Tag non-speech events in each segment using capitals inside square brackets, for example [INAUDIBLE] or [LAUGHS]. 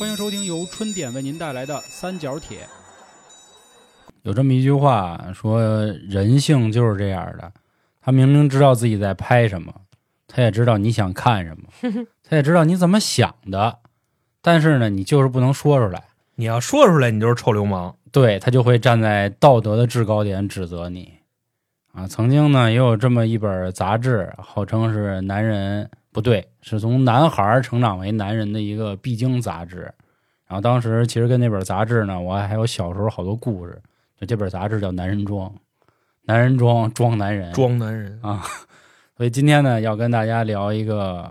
欢迎收听由春点为您带来的《三角铁》。有这么一句话说，人性就是这样的。他明明知道自己在拍什么，他也知道你想看什么，[LAUGHS] 他也知道你怎么想的，但是呢，你就是不能说出来。你要说出来，你就是臭流氓。对他就会站在道德的制高点指责你。啊，曾经呢也有这么一本杂志，号称是男人不对，是从男孩成长为男人的一个必经杂志。然后当时其实跟那本杂志呢，我还有小时候好多故事。就这本杂志叫《男人装》，男人装装男人装男人啊。[LAUGHS] 所以今天呢，要跟大家聊一个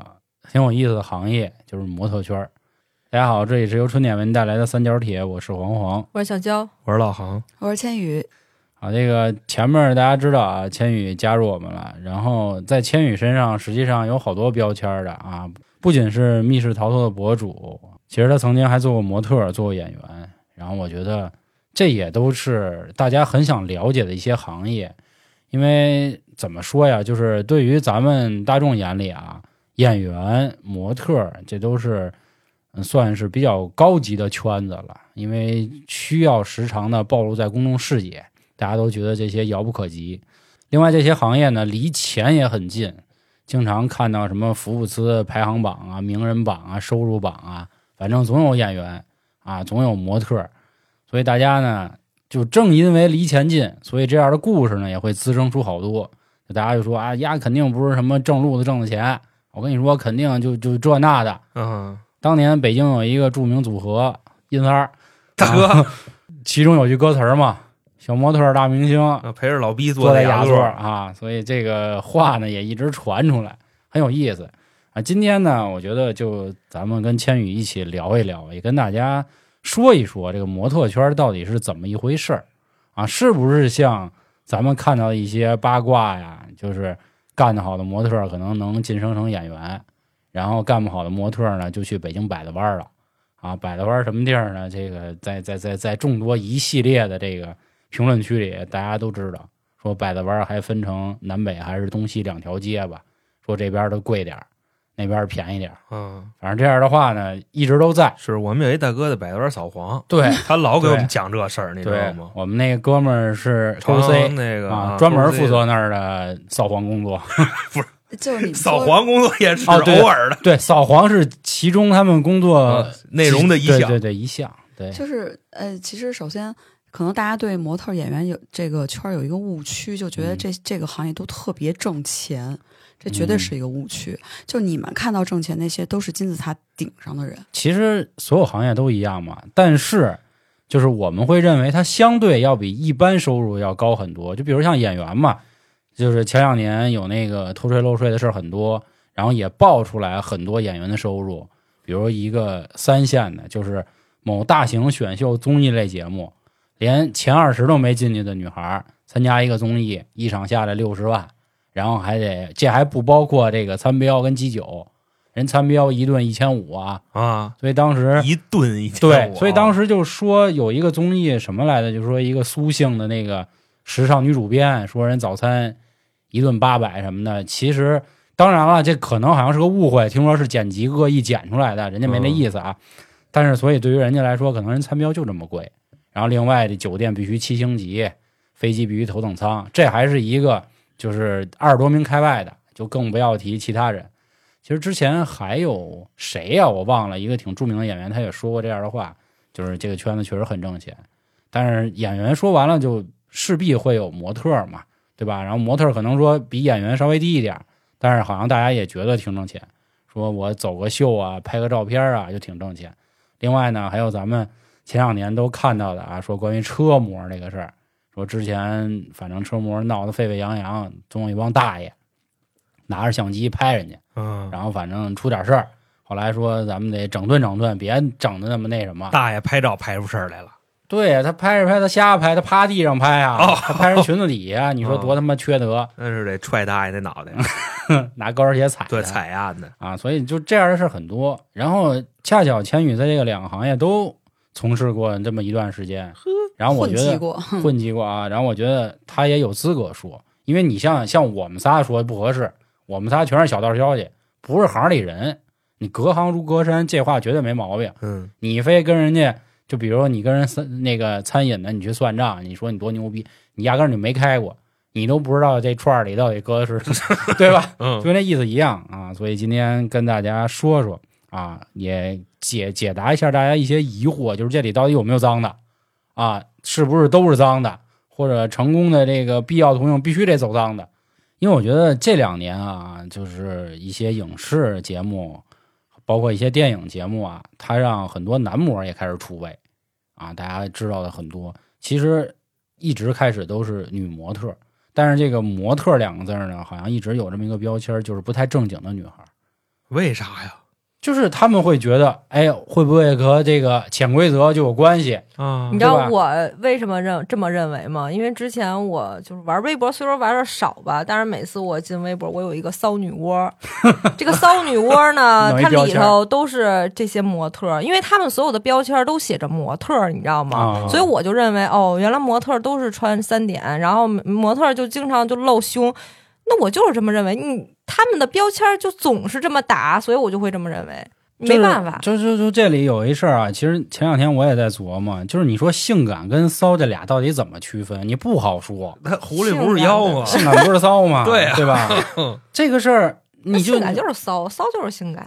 挺有意思的行业，就是模特圈儿。大家好，这里是由春点为您带来的三角铁，我是黄黄，我是小娇，我是老航，我是千羽。啊，这个前面大家知道啊，千羽加入我们了。然后在千羽身上，实际上有好多标签的啊，不仅是密室逃脱的博主，其实他曾经还做过模特，做过演员。然后我觉得。这也都是大家很想了解的一些行业，因为怎么说呀，就是对于咱们大众眼里啊，演员、模特这都是算是比较高级的圈子了，因为需要时常的暴露在公众视野，大家都觉得这些遥不可及。另外，这些行业呢，离钱也很近，经常看到什么福布斯排行榜啊、名人榜啊、收入榜啊，反正总有演员啊，总有模特。所以大家呢，就正因为离钱近，所以这样的故事呢也会滋生出好多。大家就说啊，丫肯定不是什么正路子挣的钱。我跟你说，肯定就就这那的。嗯，当年北京有一个著名组合，阴三儿大哥，其中有句歌词嘛，“小模特大明星陪着老逼坐在雅座啊。”所以这个话呢也一直传出来，很有意思啊。今天呢，我觉得就咱们跟千羽一起聊一聊，也跟大家。说一说这个模特圈到底是怎么一回事儿啊？是不是像咱们看到的一些八卦呀？就是干得好的模特可能能晋升成演员，然后干不好的模特呢就去北京摆了弯了啊！百子湾什么地儿呢？这个在在在在众多一系列的这个评论区里，大家都知道，说百子湾还分成南北还是东西两条街吧？说这边的贵点儿。那边便宜点嗯，反正这样的话呢，一直都在。是我们有一大哥在百子湾扫黄，对他老给我们讲这事儿，你知道吗？我们那个哥们儿是高 C 那个啊，专门负责那儿的扫黄工作，[LAUGHS] 不是，就是你扫黄工作也是偶尔的，对，扫黄是其中他们工作内容的一项，对对一项，对，就是呃，其实首先可能大家对模特演员有这个圈有一个误区，就觉得这这个行业都特别挣钱。这绝对是一个误区。就你们看到挣钱那些，都是金字塔顶上的人。其实所有行业都一样嘛，但是就是我们会认为它相对要比一般收入要高很多。就比如像演员嘛，就是前两年有那个偷税漏税的事儿很多，然后也爆出来很多演员的收入。比如一个三线的，就是某大型选秀综艺类节目，连前二十都没进去的女孩参加一个综艺，一场下来六十万。然后还得，这还不包括这个餐标跟鸡酒，人餐标一顿一千五啊啊！所以当时一顿一千对，所以当时就说有一个综艺什么来的，就说一个苏姓的那个时尚女主编说人早餐一顿八百什么的。其实当然了，这可能好像是个误会，听说是剪辑恶意剪出来的，人家没那意思啊。但是所以对于人家来说，可能人餐标就这么贵。然后另外的酒店必须七星级，飞机必须头等舱，这还是一个。就是二十多名开外的，就更不要提其他人。其实之前还有谁呀？我忘了一个挺著名的演员，他也说过这样的话，就是这个圈子确实很挣钱。但是演员说完了，就势必会有模特嘛，对吧？然后模特可能说比演员稍微低一点，但是好像大家也觉得挺挣钱。说我走个秀啊，拍个照片啊，就挺挣钱。另外呢，还有咱们前两年都看到的啊，说关于车模这个事儿。说之前反正车模闹得沸沸扬扬，总有一帮大爷拿着相机拍人家，嗯，然后反正出点事儿，后来说咱们得整顿整顿，别整的那么那什么。大爷拍照拍出事儿来了，对呀，他拍着拍他瞎拍，他趴地上拍啊，他拍人裙子底下，你说多他妈缺德？那是得踹大爷那脑袋，[LAUGHS] 拿高跟鞋踩，对，踩呀的啊，所以就这样的事很多。然后恰巧千羽在这个两个行业都从事过这么一段时间。然后我觉得混迹过啊，然后我觉得他也有资格说，因为你像像我们仨说不合适，我们仨全是小道消息，不是行里人。你隔行如隔山，这话绝对没毛病。嗯，你非跟人家，就比如说你跟人算那个餐饮的，你去算账，你说你多牛逼，你压根儿就没开过，你都不知道这串儿里到底搁的是，[LAUGHS] 对吧？嗯就跟那意思一样啊。所以今天跟大家说说啊，也解解答一下大家一些疑惑，就是这里到底有没有脏的啊？是不是都是脏的？或者成功的这个必要途径必须得走脏的？因为我觉得这两年啊，就是一些影视节目，包括一些电影节目啊，它让很多男模也开始出位啊。大家知道的很多，其实一直开始都是女模特，但是这个“模特”两个字呢，好像一直有这么一个标签，就是不太正经的女孩。为啥呀？就是他们会觉得，哎，会不会和这个潜规则就有关系？啊你知道我为什么认这么认为吗？因为之前我就是玩微博，虽说玩的少吧，但是每次我进微博，我有一个骚女窝。[LAUGHS] 这个骚女窝呢，[LAUGHS] 它里头都是这些模特，因为他们所有的标签都写着模特，你知道吗？啊所以我就认为，哦，原来模特都是穿三点，然后模特就经常就露胸。那我就是这么认为，你他们的标签就总是这么打，所以我就会这么认为。没办法，就就就这里有一事儿啊，其实前两天我也在琢磨，就是你说性感跟骚这俩到底怎么区分？你不好说，[LAUGHS] 他狐狸不是妖吗？性感不是骚吗？[LAUGHS] 对啊对吧？[LAUGHS] 这个事儿你就性感就是骚，骚就是性感。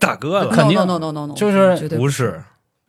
大哥了，肯定 no no no no no，就是不是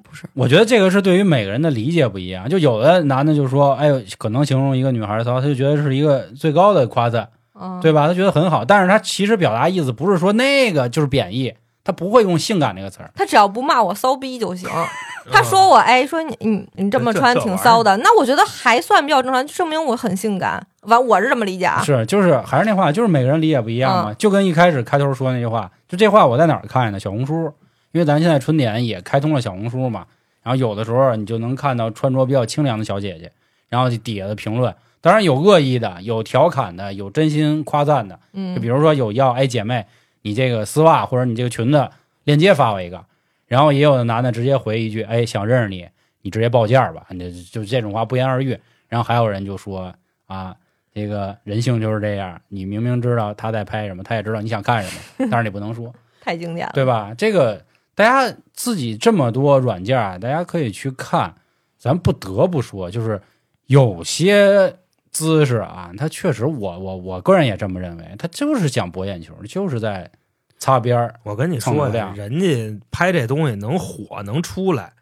不是。我觉得这个是对于每个人的理解不一样，就有的男的就说，哎呦，可能形容一个女孩骚，他就觉得是一个最高的夸赞，嗯，对吧？他觉得很好，但是他其实表达意思不是说那个就是贬义，他不会用性感这个词儿。他只要不骂我骚逼就行。[LAUGHS] 他说我，哎，说你你你这么穿挺骚的，那我觉得还算比较正常，就证明我很性感。完，我是这么理解啊。是，就是还是那话，就是每个人理解不一样嘛。嗯就跟一开始开头说那句话，就这话我在哪儿看的？小红书，因为咱现在春点也开通了小红书嘛。然后有的时候你就能看到穿着比较清凉的小姐姐，然后底下的评论，当然有恶意的，有调侃的，有真心夸赞的。嗯就比如说有要哎姐妹，你这个丝袜或者你这个裙子链接发我一个，然后也有的男的直接回一句，哎想认识你，你直接报价吧，你就这种话不言而喻。然后还有人就说啊，这个人性就是这样，你明明知道他在拍什么，他也知道你想看什么，但是你不能说，太经典了。对吧？这个大家自己这么多软件啊，大家可以去看。咱不得不说，就是有些姿势啊，他确实我我我个人也这么认为，他就是想博眼球，就是在擦边儿。我跟你说人家拍这东西能火能出来，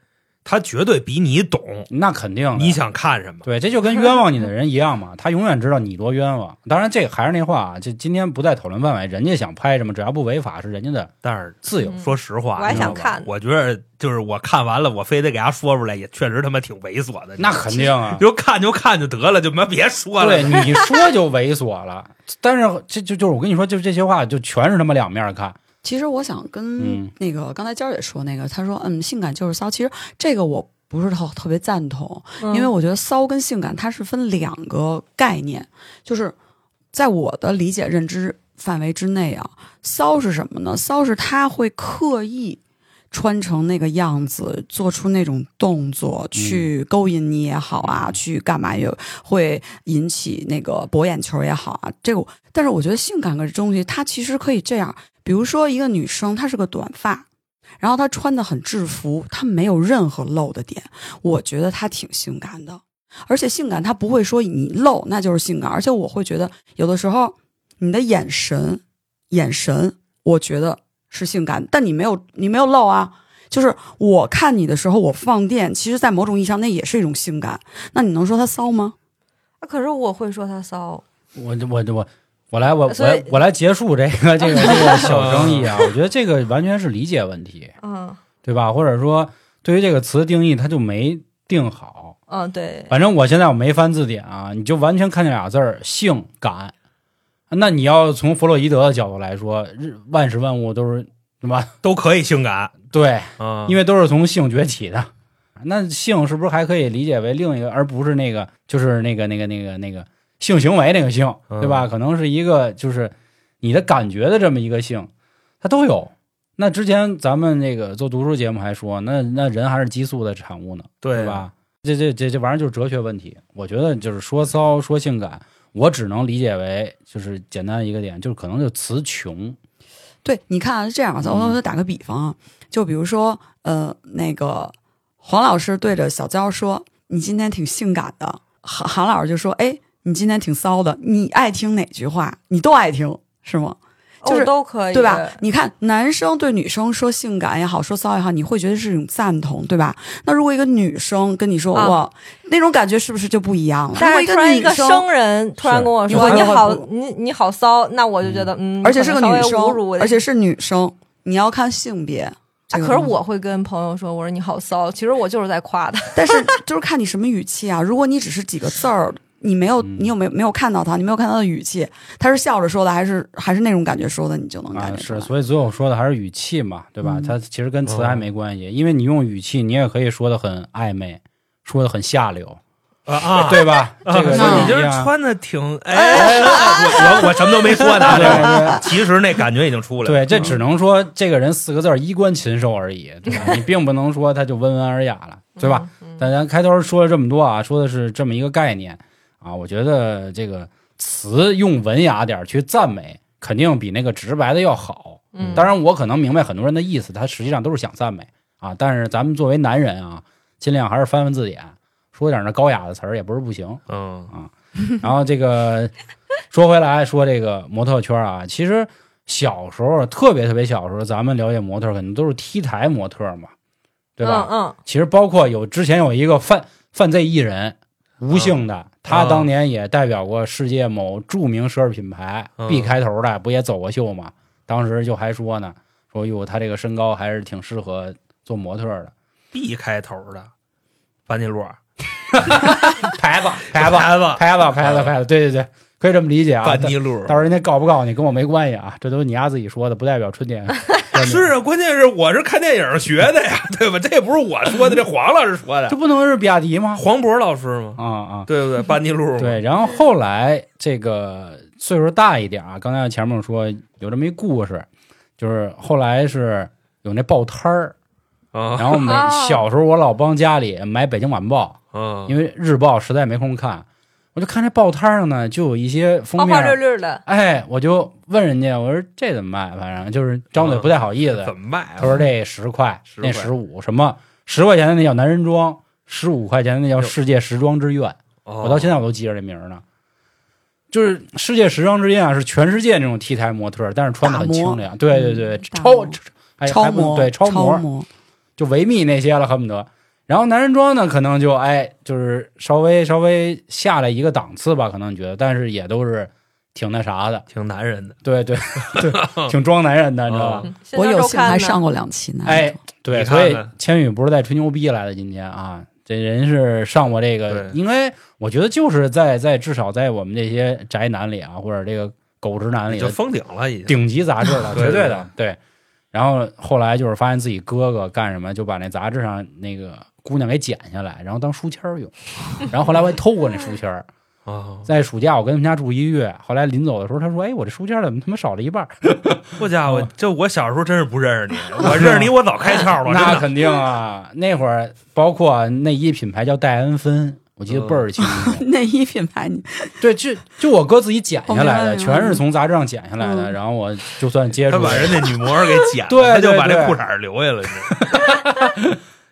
他绝对比你懂。那肯定，你想看什么？对，这就跟冤枉你的人一样嘛，他永远知道你多冤枉。当然，这还是那话啊，这今天不在讨论范围，人家想拍什么，只要不违法，是人家的但是自由。嗯说实话，我还你知道吧想看我觉得就是我看完了，我非得给他说出来，也确实他妈挺猥琐的。那肯定啊，就看就看就得了，就妈别说了。对，你说就猥琐了。[LAUGHS] 但是这就就是我跟你说，就这些话就全是他妈两面看。其实我想跟嗯那个刚才娇儿姐说那个，她说嗯，性感就是骚。其实这个我不是特特别赞同，嗯因为我觉得骚跟性感它是分两个概念，就是在我的理解认知范围之内啊，骚是什么呢？骚是他会刻意。穿成那个样子，做出那种动作去勾引你也好啊，去干嘛也会引起那个博眼球也好啊。这个，但是我觉得性感这东西，它其实可以这样，比如说一个女生，她是个短发，然后她穿的很制服，她没有任何露的点，我觉得她挺性感的。而且性感，她不会说你露那就是性感，而且我会觉得有的时候你的眼神，眼神，我觉得是性感，但你没有你没有露啊。就是我看你的时候，我放电，其实，在某种意义上，那也是一种性感。那你能说她骚吗？啊可是我会说他骚，我我我我来我我我来结束这个这个这个小 [LAUGHS] 争议啊！我觉得这个完全是理解问题，嗯对吧？或者说对于这个词定义，它就没定好。嗯，对，反正我现在我没翻字典啊，你就完全看这俩字儿“性感”。那你要从弗洛伊德的角度来说，日万事万物都是什么？都可以性感 [LAUGHS] 对，啊，因为都是从性崛起的。那性是不是还可以理解为另一个，而不是那个，就是那个那个那个那个性行为那个性，嗯对吧？可能是一个就是你的感觉的这么一个性，它都有。那之前咱们那个做读书节目还说，那那人还是激素的产物呢，对对？吧？这这这这玩意儿就是哲学问题。我觉得就是说骚说性感，我只能理解为就是简单一个点，就是可能就词穷。对，你看这样，咱嗯我就打个比方啊，就比如说，呃，那个黄老师对着小娇说：“你今天挺性感的。”韩韩老师就说：“哎，你今天挺骚的。”你爱听哪句话？你都爱听是吗？就是哦都可以，对吧？你看，男生对女生说性感也好，说骚也好，你会觉得是一种赞同，对吧？那如果一个女生跟你说啊哇，那种感觉是不是就不一样了？但是突然一，个生人突然跟我说你好你你好骚，那我就觉得嗯，而且是个女生而且是女生，你要看性别。可是我会跟朋友说，我说你好骚，其实我就是在夸他。但是 [LAUGHS] 就是看你什么语气啊。如果你只是几个字儿，你没有，嗯你有没有没有看到他，你没有看到他的语气，他是笑着说的，还是还是那种感觉说的，你就能啊感，觉出来。是，所以最后说的还是语气嘛，对吧？嗯它其实跟词还没关系，因为你用语气，你也可以说的很暧昧，说的很下流，啊啊，对吧？这个那你就是穿的挺 [LAUGHS] 哎，我我我什么都没说呢，对对其实那感觉已经出来了。对，这只能说这个人四个字儿衣冠禽兽而已，对吧？[LAUGHS] 你并不能说他就温文尔雅了，对吧？嗯？但咱开头说了这么多啊，说的是这么一个概念啊，我觉得这个词用文雅点儿去赞美，肯定比那个直白的要好。嗯，当然，我可能明白很多人的意思，他实际上都是想赞美啊。但是咱们作为男人啊，尽量还是翻翻字典，说点那高雅的词儿也不是不行。嗯然后这个说回来说这个模特圈啊，其实小时候特别特别小时候，咱们了解模特肯定都是 T 台模特嘛，对吧？嗯其实包括有之前有一个犯犯罪艺人吴姓的，他当年也代表过世界某著名奢侈品牌、嗯。B 开头的，不也走过秀吗？当时就还说呢，说哟，他这个身高还是挺适合做模特的，，B 开头的？班尼路牌子牌子牌子牌子牌子牌子，对对对，可以这么理解啊。班尼路到时候人家告不告你跟我没关系啊，这都是你丫自己说的，不代表春天。[LAUGHS] 是啊，关键是我是看电影学的呀，[LAUGHS] 对吧？这也不是我说的，这黄老师说的，这不能是比亚迪吗？黄渤老师吗？啊啊，对不对？班尼路对。然后后来这个岁数大一点啊，刚才前面说有这么一故事，就是后来是有那报摊儿，啊然后小时候我老帮家里买《北京晚报》，啊，因为日报实在没空看，我就看这报摊上呢就有一些封花花绿面，绿的，哎，我就问人家，我说这怎么卖？反正就是张嘴不太好意思，怎么卖啊？他说这十块，10那十五，什么十块钱的那叫男人装，十五块钱的那叫世界时装之愿。我我到现在我都记着这名呢。就是世界时装之愿啊，是全世界那种 T 台模特，但是穿的很清凉。对对对，超超模，还不对超，模，就维密那些了，恨不得。然后男人装呢，可能就哎，就是稍微稍微下来一个档次吧，可能觉得，但是也都是挺那啥的，挺男人的，对对对，[LAUGHS] 挺装男人的，你知道吧？嗯我有幸还上过，两期呢。哎，对，所以千羽不是在吹牛逼来的，今天啊，这人是上过这个，对应该我觉得就是在在至少在我们这些宅男里啊，或者这个狗直男里就封顶了已经。顶级杂志了，[LAUGHS] 绝对的，对。然后后来就是发现自己哥哥干什么，就把那杂志上那个姑娘给剪下来，然后当书签儿用。然后后来我还偷过那书签儿，[LAUGHS] 啊，在暑假我跟他们家住一个月，后来临走的时候他说：“哎，我这书签怎么他妈少了一半儿 [LAUGHS] 好家伙哦，这我小时候真是不认识你，[LAUGHS] 我认识你我早开窍？”了，那肯定啊，那会儿包括内衣品牌叫戴恩芬，我记得倍儿清楚。内衣品牌，你对，就就我哥自己剪下来的，全是从杂志上剪下来的。嗯然后我就算接触，他把人家女模给剪了，对他就把对对这裤衩留下了。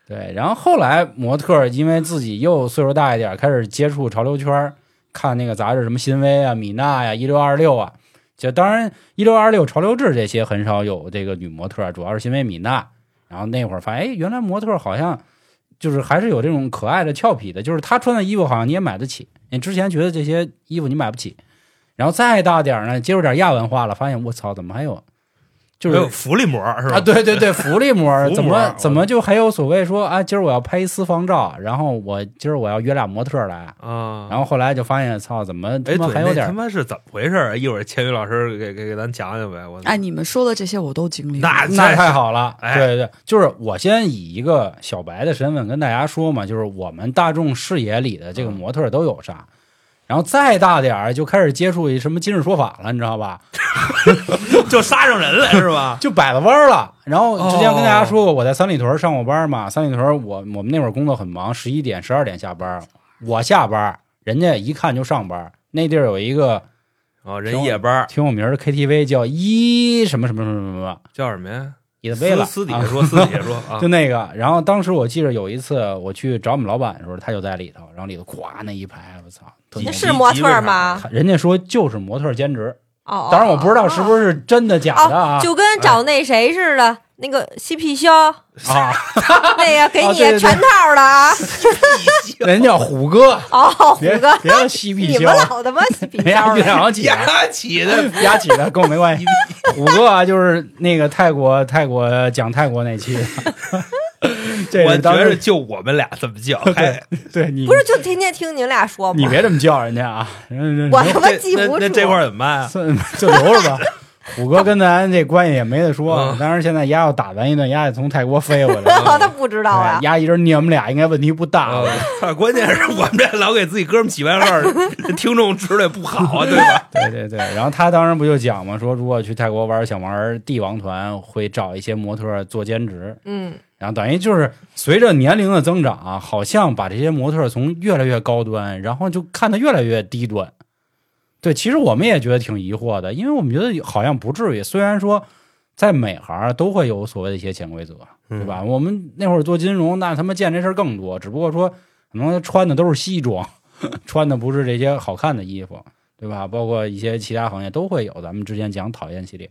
对，然后后来模特因为自己又岁数大一点，开始接触潮流圈，看那个杂志，什么新薇啊、米娜呀、一六二六啊，就当然一六二六、潮流志这些很少有这个女模特，主要是新薇、米娜。然后那会儿发现，哎，原来模特好像就是还是有这种可爱的、俏皮的，就是她穿的衣服好像你也买得起。你之前觉得这些衣服你买不起，然后再大点呢，接触点亚文化了，发现我操，怎么还有就是有福利膜是吧？啊，对对对，福利膜福怎么怎么就还有所谓说啊，今儿我要拍一私房照，然后我今儿我要约俩模特来，啊，然后后来就发现，操，怎么他哎，妈还有点他妈是怎么回事啊？一会儿千羽老师给给给咱讲讲呗。我哎，你们说的这些我都经历过。那那太好了，哎对对，就是我先以一个小白的身份跟大家说嘛，就是我们大众视野里的这个模特都有啥。然后再大点儿就开始接触一什么今日说法了，你知道吧？[LAUGHS] 就杀上人了是吧？[LAUGHS] 就摆了弯儿了。然后之前跟大家哦说过，我在三里屯上过班嘛，三里屯我我们那会儿工作很忙，十一点十二点下班，我下班，人家一看就上班。那地儿有一个哦，人夜班挺有名的 KTV 叫一什么什么什么什么叫什么呀？伊德贝了，啊私私底下说，私底下说啊 [LAUGHS] 就，那个。然后当时我记得有一次我去找我们老板的时候，他就在里头，然后里头咵那一排，我操，特那牛是模特吗？人家说就是模特兼职，哦，当然我不知道是不是真的假的啊。哦，就跟找那谁似的，那个嬉皮笑，啊，[LAUGHS] 那个给你哦对对对。全套的啊。人叫虎哥，哦，虎别哥，别叫嬉皮你们，老他妈嬉皮人家肖的。月亮起的。压起的。压起的跟我没关系。[LAUGHS] 虎哥啊，就是那个泰国泰国讲泰国那期，[LAUGHS] 这我觉得就我们俩这么叫，还 [LAUGHS] 对你不是，就天天听你们俩说吗？你别这么叫人家啊，[LAUGHS] 我他妈记不住。那这块儿怎么办啊？算就留着吧。虎哥跟咱这关系也没得说嗯，当然现在丫要打咱一顿，丫也从泰国飞回来了。他不知道啊。丫一人你们俩应该问题不大关键是我们这老给自己哥们起外号，听众知道也不好，对吧？对对对，然后他当时不就讲嘛，说如果去泰国玩，想玩帝王团，会找一些模特做兼职，嗯，然后等于就是随着年龄的增长啊，好像把这些模特从越来越高端，然后就看得越来越低端。对，其实我们也觉得挺疑惑的，因为我们觉得好像不至于。虽然说在每行都会有所谓的一些潜规则，对吧？我们那会儿做金融，那他妈见这事儿更多，只不过说可能穿的都是西装，[LAUGHS] 穿的不是这些好看的衣服，对吧？包括一些其他行业都会有。咱们之前讲讨厌系列，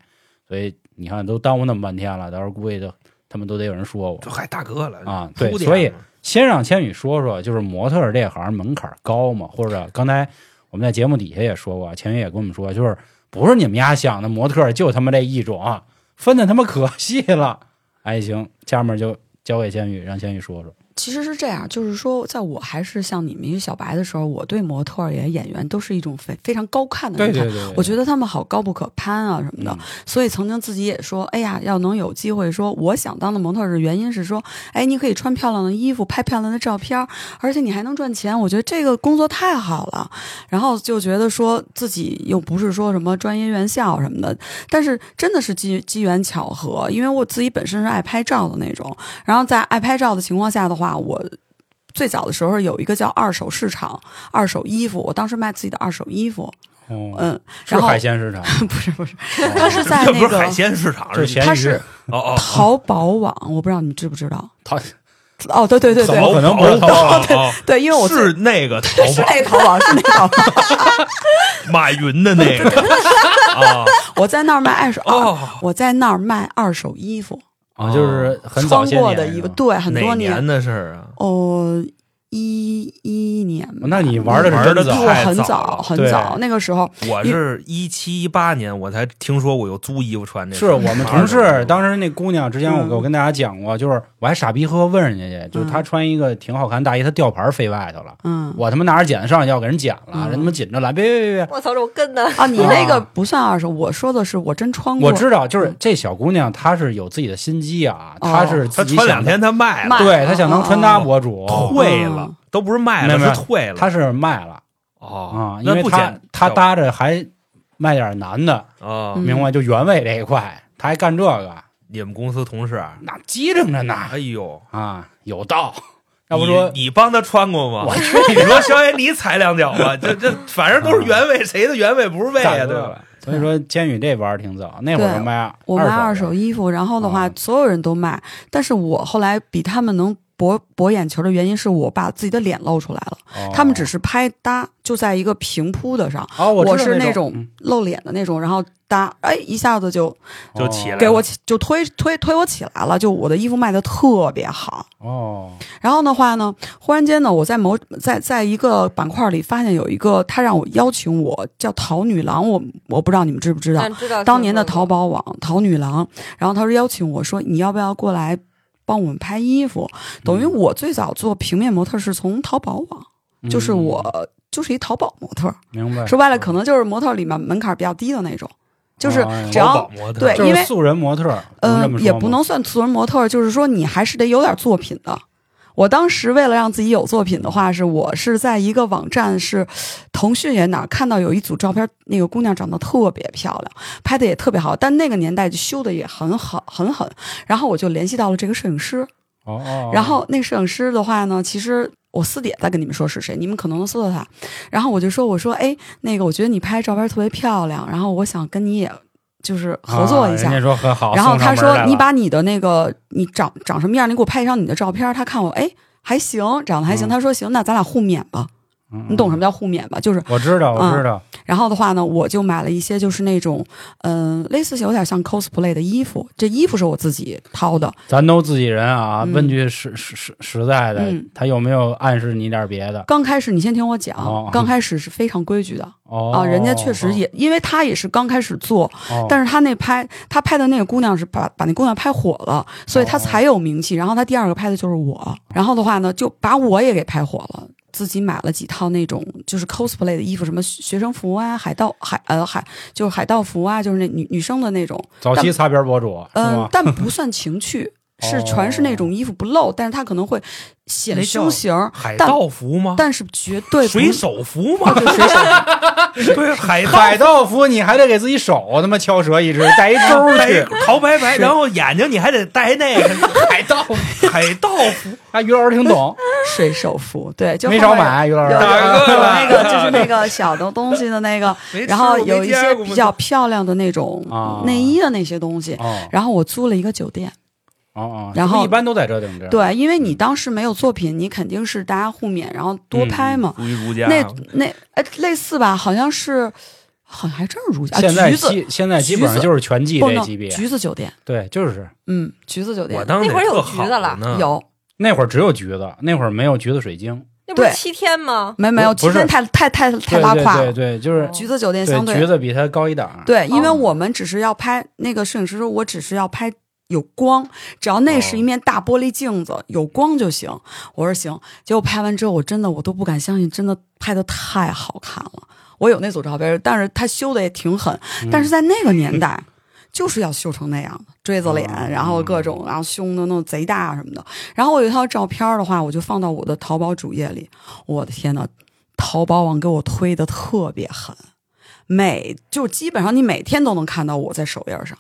所以你看都耽误那么半天了，到时候估计都他们都得有人说我。这还大哥了啊对所以先让千羽说说，就是模特这行门槛高吗？或者刚才我们在节目底下也说过，千羽也跟我们说，就是不是你们家想的模特就他妈这一种，啊分的他妈可细了。哎，行，下面就交给千羽，让千羽说说。其实是这样，就是说，在我还是像你们一个小白的时候，我对模特儿也演员都是一种非非常高看的人看。对我觉得他们好高不可攀啊什么的，嗯所以曾经自己也说，哎呀，要能有机会说，我想当的模特儿的原因是说，哎，你可以穿漂亮的衣服，拍漂亮的照片，而且你还能赚钱，我觉得这个工作太好了。然后就觉得说自己又不是说什么专业院校什么的，但是真的是机机缘巧合，因为我自己本身是爱拍照的那种，然后在爱拍照的情况下的话，我。最早的时候有一个叫二手市场，二手衣服，我当时卖自己的二手衣服，哦，嗯，是然后 [LAUGHS] 海鲜市场，不是不是，哦它是在那个不是海鲜市场，是哦哦，淘宝网，我不知道你知不知道？[LAUGHS] 淘哦，对对对对怎么可能不是淘宝哦哦对，因为我是那个淘是宝那个淘宝，是那个淘宝，[LAUGHS] 马云的那个啊我在那儿卖二手，哦，我在那儿卖二手衣服，啊，就是很早穿些年过的一个，对，很哪多年的事儿啊？哦，一一年吧，那你玩的是真早。比我很太早很早，那个时候我是一七一八年我才听说我有租衣服穿这是我们同事，当时时那姑娘，之前我嗯我跟大家讲过，就是我还傻逼呵呵问人家去，就是她穿一个挺好看大衣，她吊牌飞外头了，嗯。我他妈拿着剪子上去要给人剪了，嗯。人他妈紧着来，别别别别，我操，这我跟的。啊，你那个啊不算二手，我说的是我真穿过，我知道，就是这小姑娘她是有自己的心机啊，哦。她是他自己想穿两天她卖了，对她想当穿搭博主，退了。嗯，都不是卖了，没有没有是退了。他是卖了哦啊，因为她那不减她搭着还卖点男的，啊，嗯明白？就原味这一块，他还干这个，你们公司同事，那机灵着呢哎呦，啊，有道。要不说你你帮他穿过吗？我去，[LAUGHS] 你说肖爷你踩两脚吧，这这反正都是原味，谁的原味不是味呀？干这个对吧？所以说，监狱这玩儿挺早，那会儿卖我卖二手手衣服，然后的话啊，所有人都卖，但是我后来比他们能博博眼球的原因是我把自己的脸露出来了，的，他们只是拍搭，就在一个平铺的上，哦，我是那种嗯。露脸的那种，然后搭，哎，一下子就就起来给我起就推推推我起来了，就我的衣服卖的特别好。哦，然后的话呢，忽然间呢，我在某在在一个板块里发现有一个，他让我邀请我叫淘女郎，我我不知道你们知不知道，知道当年的淘宝网淘女郎，然后他说邀请我说你要不要过来帮我们拍衣服？等于嗯我最早做平面模特是从淘宝网，就是嗯我就是一淘宝模特，明白，说白了可能就是模特里面门槛比较低的那种，就是哦只要对因为就是素人模特儿，能呃这么，说吗也不能算素人模特，就是说你还是得有点作品的。我当时为了让自己有作品的话，是我是在一个网站，是腾讯也哪儿看到有一组照片，那个姑娘长得特别漂亮，拍的也特别好，但那个年代就修的也很好很狠。然后我就联系到了这个摄影师，哦哦，然后那个摄影师的话呢，其实我私底下再跟你们说是谁，你们可能能搜到他。然后我就说，我说，哎，那个我觉得你拍照片特别漂亮，然后我想跟你也就是合作一下。啊人家说很好，然后他说送上门来：“了你把你的那个你长长什么样，你给我拍一张你的照片。”他看我，哎，还行，长得还行。嗯他说：“行，那咱俩互勉吧。嗯你懂什么叫互勉吧？就是，我知道，我知道，然后的话呢，我就买了一些就是那种，嗯、类似有点像 cosplay 的衣服。这衣服是我自己掏的，咱都自己人啊。嗯问句实实实实在的嗯，他有没有暗示你点别的？刚开始你先听我讲，哦刚开始是非常规矩的、哦啊，人家确实也，因为他也是刚开始做，哦，但是他那拍他拍的那个姑娘是把把那姑娘拍火了，所以他才有名气。然后他第二个拍的就是我，然后的话呢，就把我也给拍火了。自己买了几套那种就是 cosplay 的衣服，什么学生服啊、海盗海呃海就是海盗服啊，就是那女女生的那种，早期擦边博主是嗯、吗？但不算情趣，是全是那种衣服不露，但是它可能会显胸型，海盗服吗？但是绝对不水手服吗？对水手对，海盗海盗服你还得给自己手他妈敲折一只，带一钩带去，桃白白，然后眼睛你还得戴那个 [LAUGHS] 海盗，海盗服，啊，于老师听懂，[LAUGHS] 水手服，对，就没少买，于老师那个就是那 [LAUGHS] 个小的东西的那个，然后有一些比较漂亮的那种啊内衣的那些东西。哦然后我租了一个酒店，哦哦，然后一般都在这顶着，对，因为你当时没有作品，你肯定是大家互免，然后多拍嘛。如如家。那那哎，类似吧，好像是，好像还真是如家。啊现在橘子基现在基本上就是全季不能这级别，橘子酒店，对，就是。嗯，橘子酒我店当那会儿有橘子了，有。那会儿只有橘子，那会儿没有橘子水晶，对那不是七天吗？没没有？七天太太太太拉胯。了。对对，就是橘子酒店相对橘子比它高一档，对，因为哦我们只是要拍那个摄影师说，我只是要拍有光，只要那是一面大玻璃镜子，有光就行。我说行，结果拍完之后，我真的我都不敢相信，真的拍的太好看了。我有那组照片，但是他修的也挺狠，嗯但是在那个年代。就是要修成那样的锥子脸，哦然后各种，然后胸的弄贼大什么的。然后我有一套照片的话，我就放到我的淘宝主页里。我的天呐，淘宝网给我推的特别狠，每就基本上你每天都能看到我在首页上。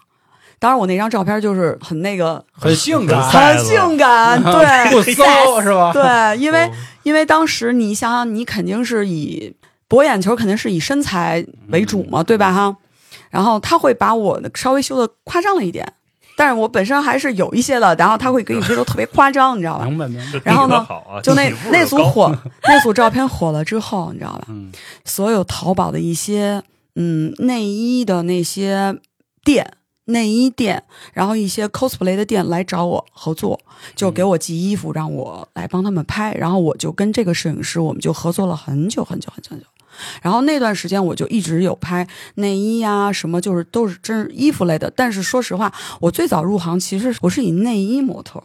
当然，我那张照片就是很那个，很性感，很性感，对，[LAUGHS] 不骚是吧？对，因为哦因为当时你想想，你肯定是以博眼球，肯定是以身材为主嘛，对吧？哈，然后他会把我稍微修的夸张了一点，但是我本身还是有一些的，然后他会给你修的特别夸张，你知道吧？明白明白，然后呢就那那组火，[LAUGHS] 那组照片火了之后，你知道吧？嗯所有淘宝的一些嗯内衣的那些店。内衣店，然后一些 cosplay 的店来找我合作，就给我寄衣服，让我来帮他们拍。然后我就跟这个摄影师，我们就合作了很久很久很久很久。然后那段时间我就一直有拍内衣呀、什么就是都是真是衣服类的。但是说实话，我最早入行其实我是以内衣模特，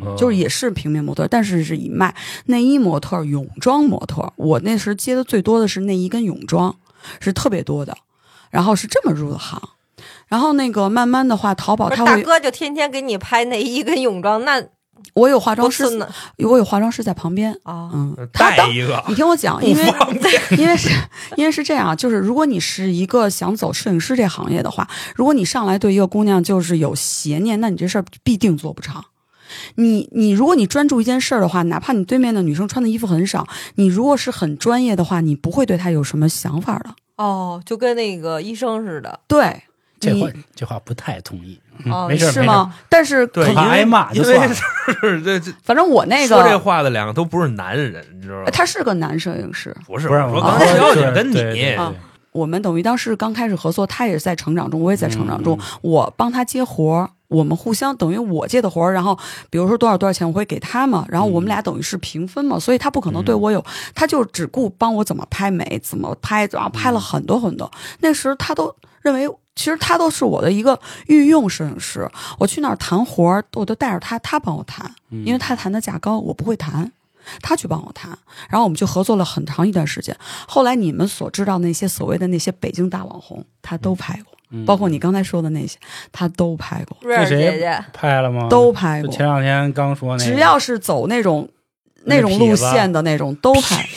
嗯就是也是平面模特，但是是以卖内衣模特、泳装模特。我那时接的最多的是内衣跟泳装，是特别多的。然后是这么入的行，然后那个慢慢的话，淘宝不是大，哥就天天给你拍内衣跟泳装，那我有化妆师我有化妆师在旁边，啊！嗯，他当带一个你听我讲，因为。[LAUGHS] 因为是因为是这样，就是如果你是一个想走摄影师这行业的话，如果你上来对一个姑娘就是有邪念，那你这事儿必定做不长。你你如果你专注一件事儿的话，哪怕你对面的女生穿的衣服很少，你如果是很专业的话，你不会对她有什么想法的。哦，就跟那个医生似的对，你这话这话不太同意，没事是吗？但是对，可因为怕挨骂就因为算 [LAUGHS] 这这反正我那个说这个话的两个都不是男人，你知道吗？他是个男摄影师，不是，不是我刚才小姐跟你我们等于当时刚开始合作，他也是在成长中，我也在成长中。嗯我帮他接活儿，我们互相等于我接的活儿，然后比如说多少多少钱，我会给他嘛，然后我们俩等于是平分嘛，所以他不可能对我有，他就只顾帮我怎么拍美，怎么拍，然后拍了很多很多。那时他都认为。其实他都是我的一个御用摄影师，我去那儿谈活儿，我都带着他，他帮我谈，嗯。因为他谈的价高，我不会谈，他去帮我谈，然后我们就合作了很长一段时间。后来你们所知道那些所谓的那些北京大网红，他都拍过，嗯。包括你刚才说的那些，他都拍过，瑞儿姐姐，拍了吗？都拍过。前两天刚说那个，只要是走那种那种路线的那种都拍。[LAUGHS]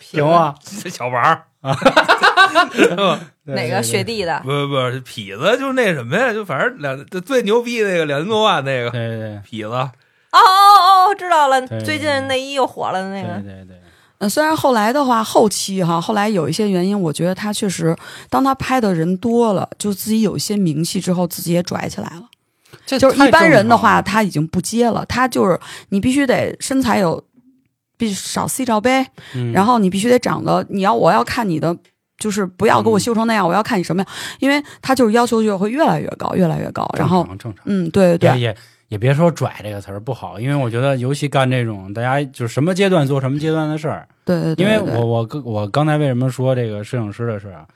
行啊，这小玩儿，[LAUGHS] 哪个学弟？的？不不不，痞子就那什么呀，就反正两最牛逼那个两千多万那个对对对，痞子，哦哦哦，知道了，最近内衣又火了的那个，对对对，呃，虽然后来的话，后期哈，后来有一些原因，我觉得他确实，当他拍的人多了，就自己有一些名气之后，自己也拽起来了。这就是一般人的话，他已经不接了，他就是你必须得身材有，必须少 C 罩杯，嗯然后你必须得长得，你要我要看你的，就是不要给我修成那样，我要看你什么样，因为他就是要求就会越来越高，越来越高。然后正，常正常。嗯，对对对，也也也别说“拽”这个词儿不好，因为我觉得尤其干这种，大家就是什么阶段做什么阶段的事儿。对对对，因为我我刚我刚才为什么说这个摄影师的事儿啊？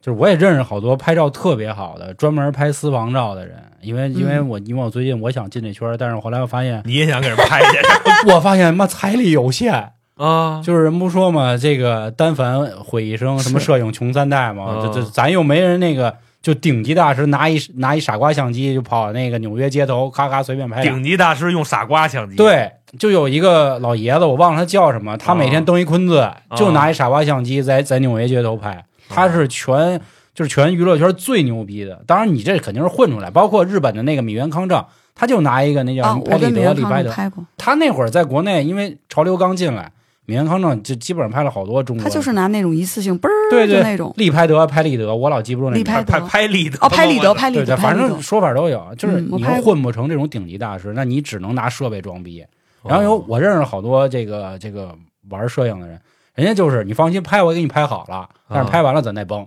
就是我也认识好多拍照特别好的，专门拍私房照的人。因为因为嗯我因为我最近我想进这圈，但是后来我发现，你也想给人拍去 [LAUGHS] 我发现妈财力有限。啊？就是人不说嘛，这个单反毁一生，什么摄影穷三代嘛，哦这这咱又没人那个就顶级大师拿一拿一傻瓜相机就跑那个纽约街头，咔咔随便拍顶级大师用傻瓜相机，，对，就有一个老爷子，我忘了他叫什么，他每天蹬一坤字，就拿一傻瓜相机在在纽约街头拍，他是全就是全娱乐圈最牛逼的。当然，你这肯定是混出来，包括日本的那个米原康正，他就拿一个那叫什啊，么拍立得、我跟李元李拍得，他那会儿在国内，因为潮流刚进来，米原康正就基本上拍了好多中国，他就是拿那种一次性嘣儿对对就那种立拍得、拍立得，我老记不住那拍拍拍立得哦，拍立得，拍立对对，得，反正。说法都有，就是你又嗯我拍过混不成这种顶级大师，那你只能拿设备装逼。然后有哦我认识好多这个这个玩摄影的人，人家就是你放心拍，我给你拍好了，但是拍完了咱再崩，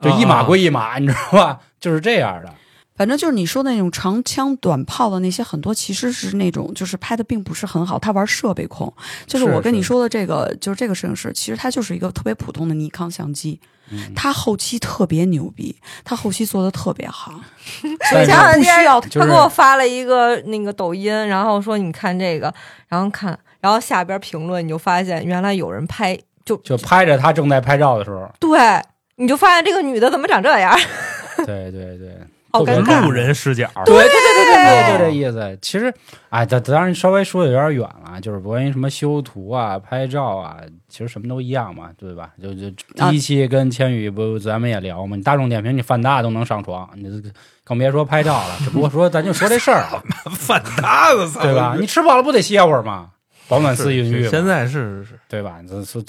就一码归一码，你知道吧？就是这样的。反正就是你说的那种长枪短炮的那些，很多其实是那种就是拍的并不是很好，他玩设备控。就是是我跟你说的这个，就是这个摄影师，其实他就是一个特别普通的尼康相机，嗯，他后期特别牛逼，他后期做的特别好，前两天不需要他给我发了一个那个抖音，然后说你看这个，然后看，然后下边评论你就发现原来有人拍，就就拍着他正在拍照的时候，对，你就发现这个女的怎么长这样，[LAUGHS] 对对对，好尴尬路人视角，对对对对对对，就这意思。其实，哎，当当然稍微说的有点远了，就是关于什么修图啊、拍照啊，其实什么都一样嘛，对吧？就就第一期跟千羽不咱们也聊嘛，你大众点评你范大都能上床，你这个更别说拍照了。只不过说咱就说这事儿，饭搭子，对吧？你吃饱了不得歇会儿吗？饱暖思淫欲，现在是是是，对吧？这说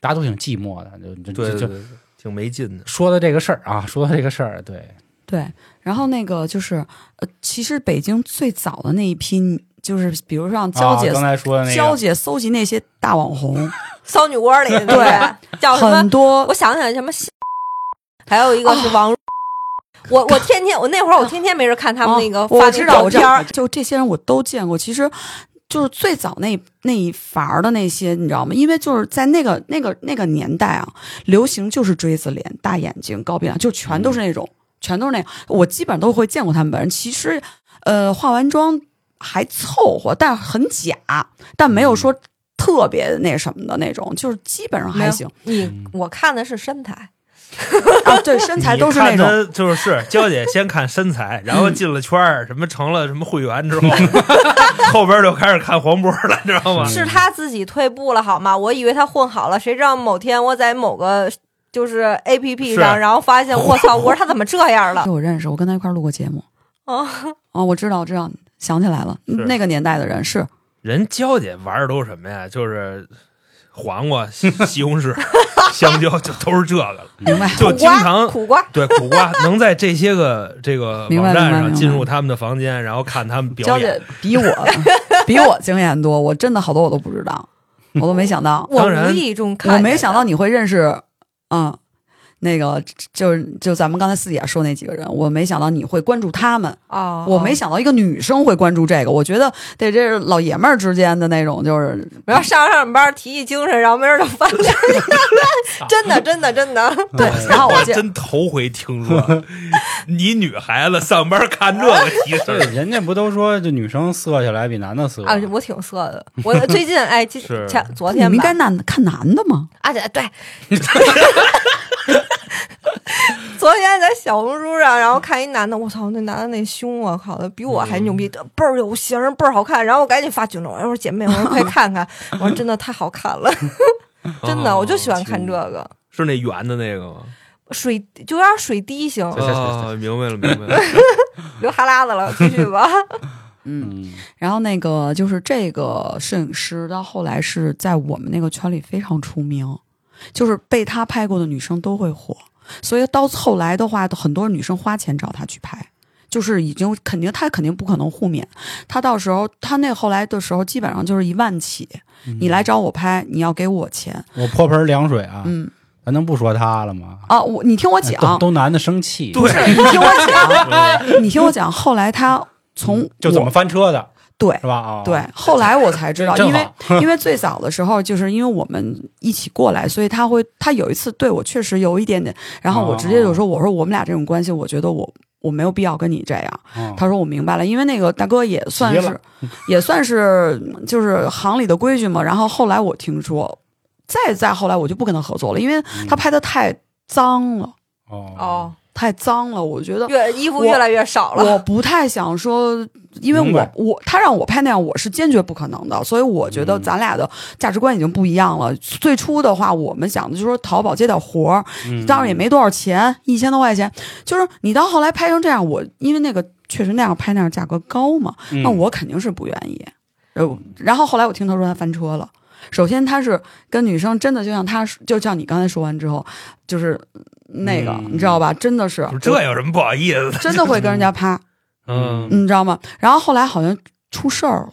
大家都挺寂寞的，就就就就对对对，对挺没劲的。说的这个事儿啊，说的这个事儿，对，对，然后那个就是，呃，其实北京最早的那一批，就是比如说让娇姐、啊刚才说的那个，娇姐搜集那些大网红，[LAUGHS] 骚女窝里的那个叫什么很？多我想起来什么，[LAUGHS] 还有一个是王。[LAUGHS] 我我天天我那会儿我天天没事看他们那个哦发那我知道，我知道，照片，就这些人我都见过。其实就是最早那那一伐儿的那些，你知道吗？因为就是在那个那个那个年代啊，流行就是锥子脸、大眼睛、高鼻梁，就全都是那种，全都是那样。我基本上都会见过他们本人。其实，呃，化完妆还凑合，但很假，但没有说特别那什么的那种，就是基本上还行。你我看的是身材，[LAUGHS] 啊，对，身材都是那种。就是娇姐先看身材，然后进了圈儿，什么成了什么会员之后，[LAUGHS] 后边就开始看黄渤了，知道吗？是他自己退步了好吗？我以为他混好了，谁知道某天我在某个就是 A P P 上，然后发现 [LAUGHS] 我操，我说他怎么这样了？我认识，我跟他一块儿录过节目。哦，哦，我知道，我知道，想起来了，那个年代的人是人娇姐玩的都是什么呀？就是黄瓜、西 [LAUGHS] 西红柿、香蕉，就都是这个了。明白。就经常苦瓜，对苦瓜能在这些个这个网站上进入他们的房间，然后看他们表娇演。比我比我经验多，我真的好多我都不知道，我都没想到，我当然无意中看，我没想到你会认识，嗯，那个就是就咱们刚才私底下说那几个人，我没想到你会关注他们，哦，我没想到一个女生会关注这个，我觉得得这是老爷们儿之间的那种，就是然后上上班提起精神，然后没人就翻脸，真的真的真的，对，然后我真头回听说，[LAUGHS] 你女孩子上班看这个 [LAUGHS] 提对，示，人家不都说这女生色起来比男的色啊，我挺色的。我最近哎，前昨你们应该男看男的吗？啊，对对。[LAUGHS] [LAUGHS] 昨天在小红书上，然后看一男的，我操，那男的那胸，我靠，比我还牛逼，倍儿有型，倍儿好看。然后我赶紧发群众，我说姐妹，我说快看看，我说真的太好看了，[LAUGHS] 真的，我就喜欢看这个是那圆的那个吗？水，就有点水滴型，行行行啊，明白了，明白了。[LAUGHS] 流哈喇子了，继续吧。嗯，嗯然后那个就是这个摄影师，到后来是在我们那个圈里非常出名，就是被他拍过的女生都会火，所以到后来的话，很多女生花钱找他去拍。就是已经肯定，他肯定不可能互免。他到时候，他那后来的时候，基本上就是一万起。你来找我拍，你要给我钱。我泼盆凉水啊，嗯咱能不说他了吗？啊，我你听我哎讲，都都男的生气，对，你听我讲，[LAUGHS] 你听我讲。后来他从就怎么翻车的，对是吧？啊，对，后来我才知道，因为因为最早的时候，就是因为我们一起过来，所以他会，他有一次对我确实有一点点，然后我直接就说，我说我们俩这种关系，我觉得我我没有必要跟你这样。嗯他说我明白了，因为那个大哥也算是 [LAUGHS] 也算是就是行里的规矩嘛。然后后来我听说，再再后来我就不跟他合作了，因为他拍的太脏了，哦。哦，太脏了，我觉得越衣服越来越少了。我不太想说，因为我我他让我拍那样，我是坚决不可能的，所以我觉得嗯咱俩的价值观已经不一样了。最初的话，我们想的就是说淘宝接点活儿，嗯当然也没多少钱，一千多块钱。就是你到后来拍成这样，我因为那个确实那样拍那样价格高嘛，嗯那我肯定是不愿意。呃，然后后来我听他说他翻车了。首先，他是跟女生真的就像他，就像你刚才说完之后，就是那个、嗯你知道吧？真的是这有什么不好意思的？真的会跟人家啪。嗯，你知道吗？然后后来好像出事儿了，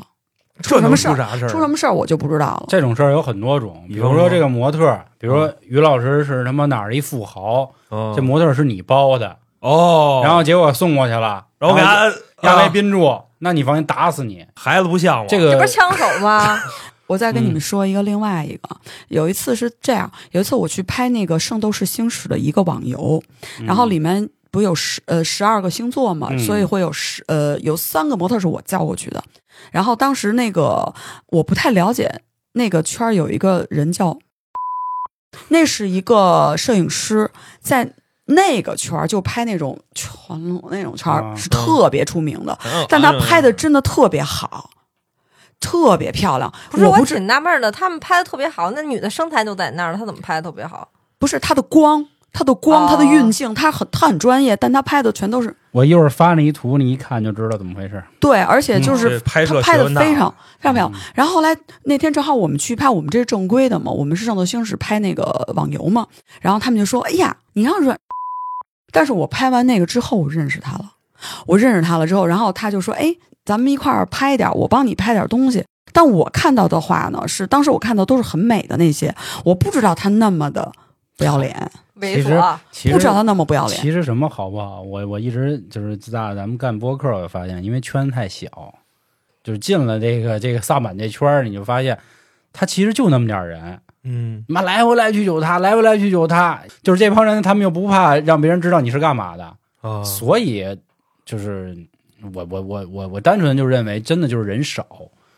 出什么事儿出啥事？出什么事儿我就不知道了。这种事儿有很多种，比如说这个模特，比如说于老师是他妈哪儿一富豪，嗯这模特是你包的，哦，然后结果送过去了，然后给他压为啊宾住，那你放心打死你。孩子不像我，这个这不是枪手吗？[LAUGHS] 我再跟你嗯。们说一个另外一个，有一次是这样，有一次我去拍那个《圣斗士星矢》的一个网游，然后里面不有十呃十二个星座嘛，嗯。所以会有十呃有三个模特是我叫过去的。然后当时那个我不太了解那个圈儿有一个人叫，那是一个摄影师，在那个圈儿就拍那种全裸那种圈儿、啊是特别出名的，嗯。但他拍的真的特别好，特别漂亮。不是，我挺纳闷的，他们拍的特别好，那女的身材都在那儿了，她怎么拍的特别好？不是她的光，她的光，她的运镜，她很她很专业，但她拍的全都是我一会儿发那一图，你一看就知道怎么回事。对，而且就是拍摄拍的非常非常漂亮。嗯然后后来那天正好我们去拍，我们这是正规的嘛，我们是上头星矢拍那个网游嘛，然后他们就说：“哎呀，你让软。”但是我拍完那个之后，我认识他了，我认识他了之后，然后他就说：“哎，咱们一块儿拍点儿，我帮你拍点儿东西。”但我看到的话呢，是当时我看到都是很美的那些，我不知道他那么的不要脸，猥其实琐，其实不知道他那么不要脸。其实什么好不好？我我一直就是自打咱们干播客，我就发现，因为圈太小，就是进了这个这个萨满这圈儿，你就发现他其实就那么点儿人，嗯，妈来回来去就他，来回来去就他，就是这帮人，他们又不怕让别人知道你是干嘛的，啊，所以就是我我我我我单纯就认为，真的就是人少，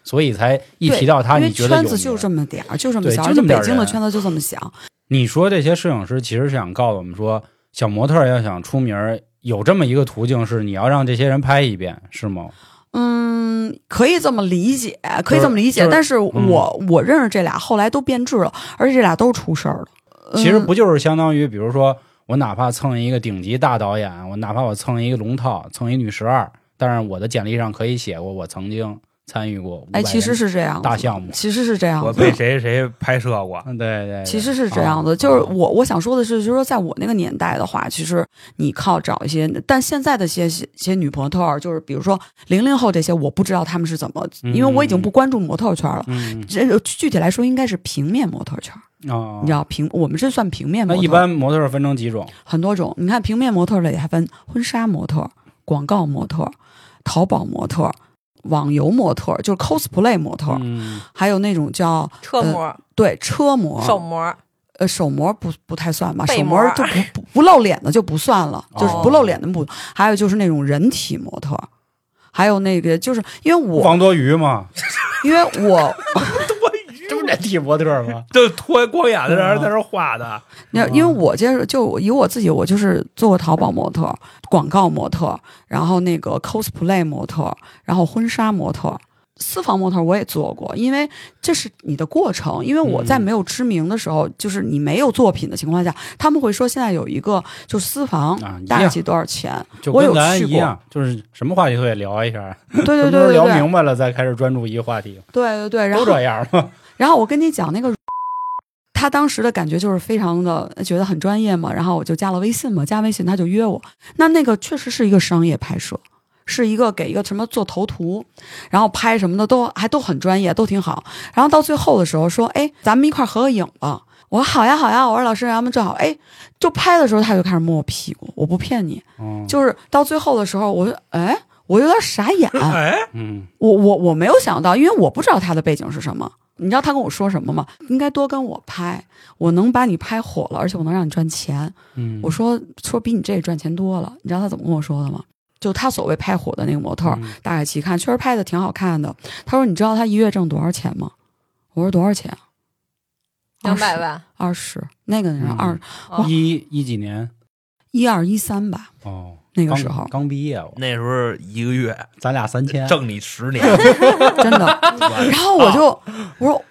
所以才一提到他，你觉得有圈子就这么点儿，就这么小，就这么点儿人京的圈子就这么小。你说这些摄影师其实是想告诉我们说，小模特要想出名儿，有这么一个途径是你要让这些人拍一遍，是吗？嗯，可以这么理解，可以这么理解。就是但是我、我认识这俩，后来都变质了，而且这俩都出事儿了。嗯其实不就是相当于，比如说我哪怕蹭一个顶级大导演，我哪怕我蹭一个龙套，蹭一女十二，但是我的简历上可以写过我曾经参与过哎，其实是这样大项目其实是这样我。被谁谁拍摄过，嗯对对，对其实是这样的，啊就是我我想说的是，就是说，在我那个年代的话，其实你靠找一些，但现在的些些些女模特儿，就是比如说零零后这些，我不知道他们是怎么，因为我已经不关注模特圈了。嗯这个具体来说，应该是平面模特圈，哦，你知道平，我们这算平面模特。那一般模特分成几种？很多种。你看平面模特里还分婚纱模特、广告模特、淘宝模特、网游模特，就是 cosplay 模特，嗯，还有那种叫车模、对车模、手模，呃手模不不太算吧，手模模就不不不露脸的就不算了，哦就是不露脸的不。还有就是那种人体模特。还有那个，就是因为我，王多鱼嘛，因为我，这不是人体模特吗？就脱光眼的让人在那儿画的，那因为我接着就以我自己，我就是做过淘宝模特、广告模特，然后那个 cosplay 模特，然后婚纱模特，私房模特我也做过，因为这是你的过程。因为我在嗯没有知名的时候，就是你没有作品的情况下，他们会说现在有一个就私房大概多少钱？就我有跟咱去过一样，就是什么话题都得聊一下，[LAUGHS] 对对对对对明白了再开始专注一个话题，对对对，然都这样嘛。然后我跟你讲那个。他当时的感觉就是非常的觉得很专业嘛，然后我就加了微信嘛，加微信他就约我。那那个确实是一个商业拍摄，是一个给一个什么做头图，然后拍什么的都还都很专业，都挺好。然后到最后的时候说，哎，咱们一块儿合个影吧。我说好呀好呀，我说老师咱们正好，哎，就拍的时候他就开始摸我屁股，我不骗你，嗯就是到最后的时候，我说哎，我有点傻眼，[LAUGHS] 哎，嗯我我我没有想到，因为我不知道他的背景是什么。你知道他跟我说什么吗？应该多跟我拍，我能把你拍火了，而且我能让你赚钱。嗯，我说说比你这赚钱多了。你知道他怎么跟我说的吗？就他所谓拍火的那个模特，嗯大概齐看，确实拍的挺好看的。他说：“你知道他一月挣多少钱吗？”我说：“多少钱？”两百万，二十，那个人嗯二哦一一几年一二一三吧，哦，那个时候刚刚毕业我，那时候一个月咱俩三千，挣你十年，[LAUGHS] 真的。然后我就我说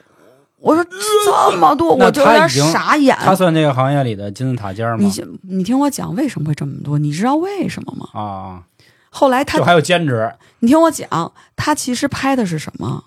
我说这么多，我就有点傻眼。他算这个行业里的金字塔尖吗你？你听我讲为什么会这么多？你知道为什么吗？啊，后来他就，还有兼职，你听我讲，他其实拍的是什么？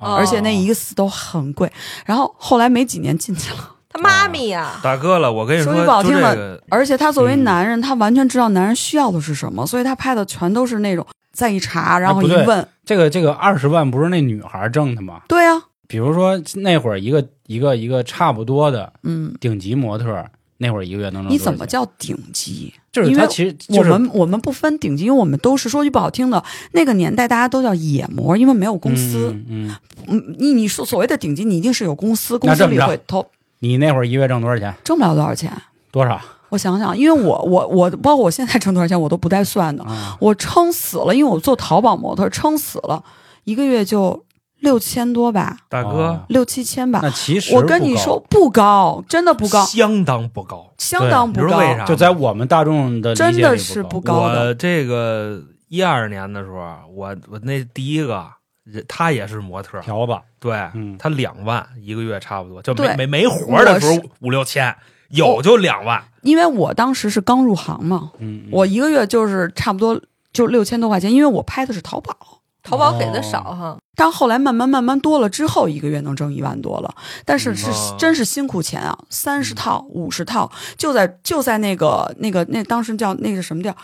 啊而且那一个死都很贵。然后后来没几年进去了，他妈咪呀，大哥了，我跟你说，说句不好听的这个而且他作为嗯男人，他完全知道男人需要的是什么，所以他拍的全都是那种再一查，然后一问，这个这个二十万不是那女孩挣的吗？对啊，比如说那会儿一个一个一个差不多的嗯，顶级模特，那会儿一个月能挣你多少钱怎么叫顶级？就是因为他其实就是我们我们不分顶级，因为我们都是说句不好听的，那个年代大家都叫野模，因为没有公司。嗯你你说所谓的顶级，你一定是有公司，公司里会投，你那会儿一个月挣多少钱？挣不了多少钱。多少我想想，因为我我我包括我现在挣多少钱我都不带算的，啊？我撑死了，因为我做淘宝模特，撑死了一个月就六千多吧，大哥哦六七千吧。那其实我跟你说，不高，真的不高，相当不高。相当不高。你知道为啥就在我们大众的真的是不高的我这个一二年的时候，我我那第一个，人他也是模特，条子，对嗯他两万一个月差不多，就没没没活的时候五六千，有就两万。因为我当时是刚入行嘛，嗯，我一个月就是差不多就六千多块钱，因为我拍的是淘宝。淘宝给的少哈，但后来慢慢慢慢多了之后，一个月能挣一万多了，但是是、嗯真是辛苦钱啊，三十套、五十套，就在就在那个那个那当时叫那个什么地儿，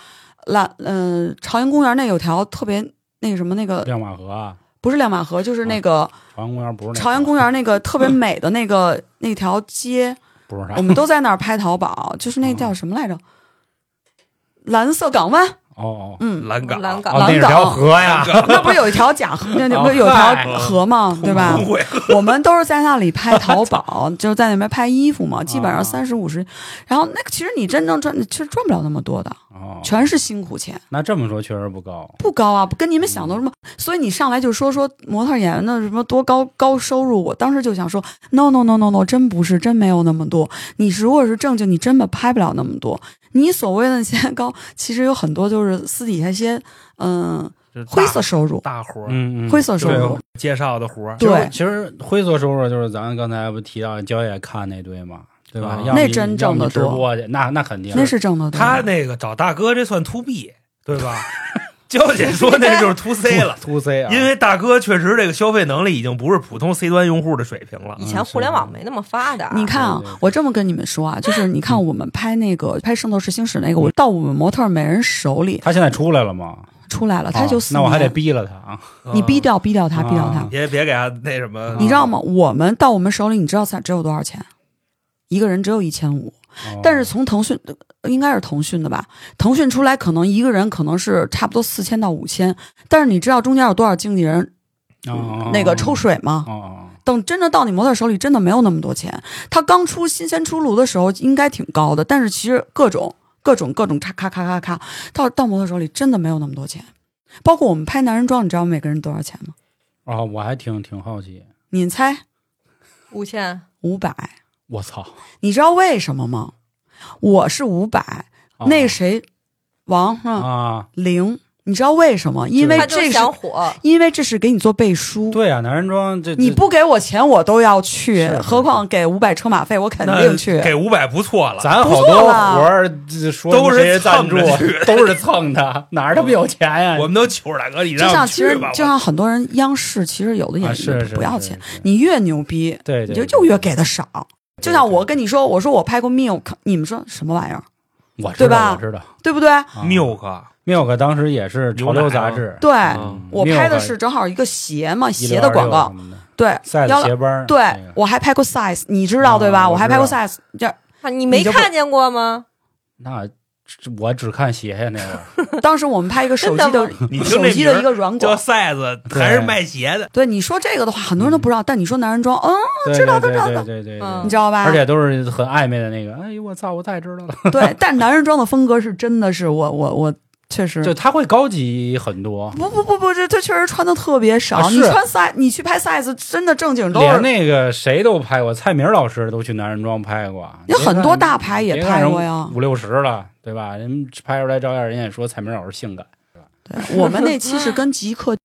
蓝嗯、朝阳公园那有条特别那个什么那个亮马河啊，不是亮马河，就是那个朝阳公园不是那个朝阳公园那个特别美的那个 [LAUGHS] 那条街，不是啥我们都在那儿拍淘宝，就是那叫什么来着？蓝色港湾，哦哦。嗯，蓝港，蓝港。哦，那蓝是条港河呀，[LAUGHS] 那不是有一条假河，那不是有一条河吗？对吧？[LAUGHS] 我们都是在那里拍淘宝，就是在那边拍衣服嘛，基本上啊三十五十。然后那个其实你真正赚，其实赚不了那么多的，哦，全是辛苦钱，那这么说确实不高，不高啊，不跟你们想的什么。所以你上来就说说模特演员的什么多高高收入，我当时就想说，no no no no no，真不是，真没有那么多。你如果是正经，你真的拍不了那么多。你所谓的那些高，其实有很多就是私底下一些嗯、灰色收入，大活儿，嗯嗯，灰色收入。介绍的活儿，对其实灰色收入就是咱刚才不提到焦野看那堆嘛，对吧那真挣得多播去，那那肯定那是挣得多。他那个找大哥这算 to B 对吧？娇姐说那就是 to C 了。to C 啊，因为大哥确实这个消费能力已经不是普通 C 端用户的水平了以。前互联网没那么发达，你看啊我这么跟你们说啊，就是你看我们拍那个拍《圣斗士星矢》那个，我到我们模特每人手里他现在出来了吗？出来了，他就啊四那我还得逼了他啊，你逼掉逼掉他，啊逼掉他。别别给他那什么，你知道吗？我们到我们手里，你知道才只有多少钱？一个人只有一千五，哦但是从腾讯应该是腾讯的吧？腾讯出来可能一个人可能是差不多四千到五千，但是你知道中间有多少经纪人哦那个抽水吗？哦哦等真的到你模特手里，真的没有那么多钱。他刚出新鲜出炉的时候，应该挺高的，但是其实各种各种各种咔咔咔咔咔，到到模特手里真的没有那么多钱。包括我们拍男人装，你知道每个人多少钱吗？哦，我还挺挺好奇，你猜？五千，五百。我操，你知道为什么吗？我是五百、哦那谁，王是吧？啊，零，你知道为什么？因为这是想火，因为这是给你做背书。对啊，男人装这你不给我钱，我都要去是，何况给五百车马费，我肯定去。给五百不错了。咱好不错多了活儿说都是赞助蹭着去 [LAUGHS] 都是蹭的，哪儿他妈有钱呀？我们都求着大哥，你就让我像其实们去吧。就像很多人央视其实有的演啊是不要钱，是是你越牛逼，对对，你就就越给的少。就像我跟你说，我说我拍过 Milk，你们说什么玩意儿，我知道对吧我知道对不对？啊 milk Milk 当时也是潮流杂志，对，嗯我拍的是正好一个鞋嘛，鞋的广告对，，size 要鞋帮，对那个我还拍过 size，你知道啊对吧？我我还拍过 size，这啊你没你就不看见过吗？那这我只看鞋呀，那个 [LAUGHS] 当时我们拍一个手机真的的 [LAUGHS] 你听手机的一个软叫广。size 还是卖鞋的，对你说这个的话，很多人都不知道，但你说男人装，嗯，知道都知道知道。对对对。对嗯。对，你知道吧？而且都是很暧昧的那个，哎呦我操，我太知道了，[LAUGHS] 对，但男人装的风格是真的是我我我确实。就他会高级很多，不不不不，这这确实穿的特别少。啊你穿 size，你去拍 size，真的正经都是连那个谁都拍过，蔡明老师都去男人装拍过，有很多大牌也拍过呀。五六十了，对吧？人拍出来照样，人也说蔡明老师性感，对，我们那期是跟极客，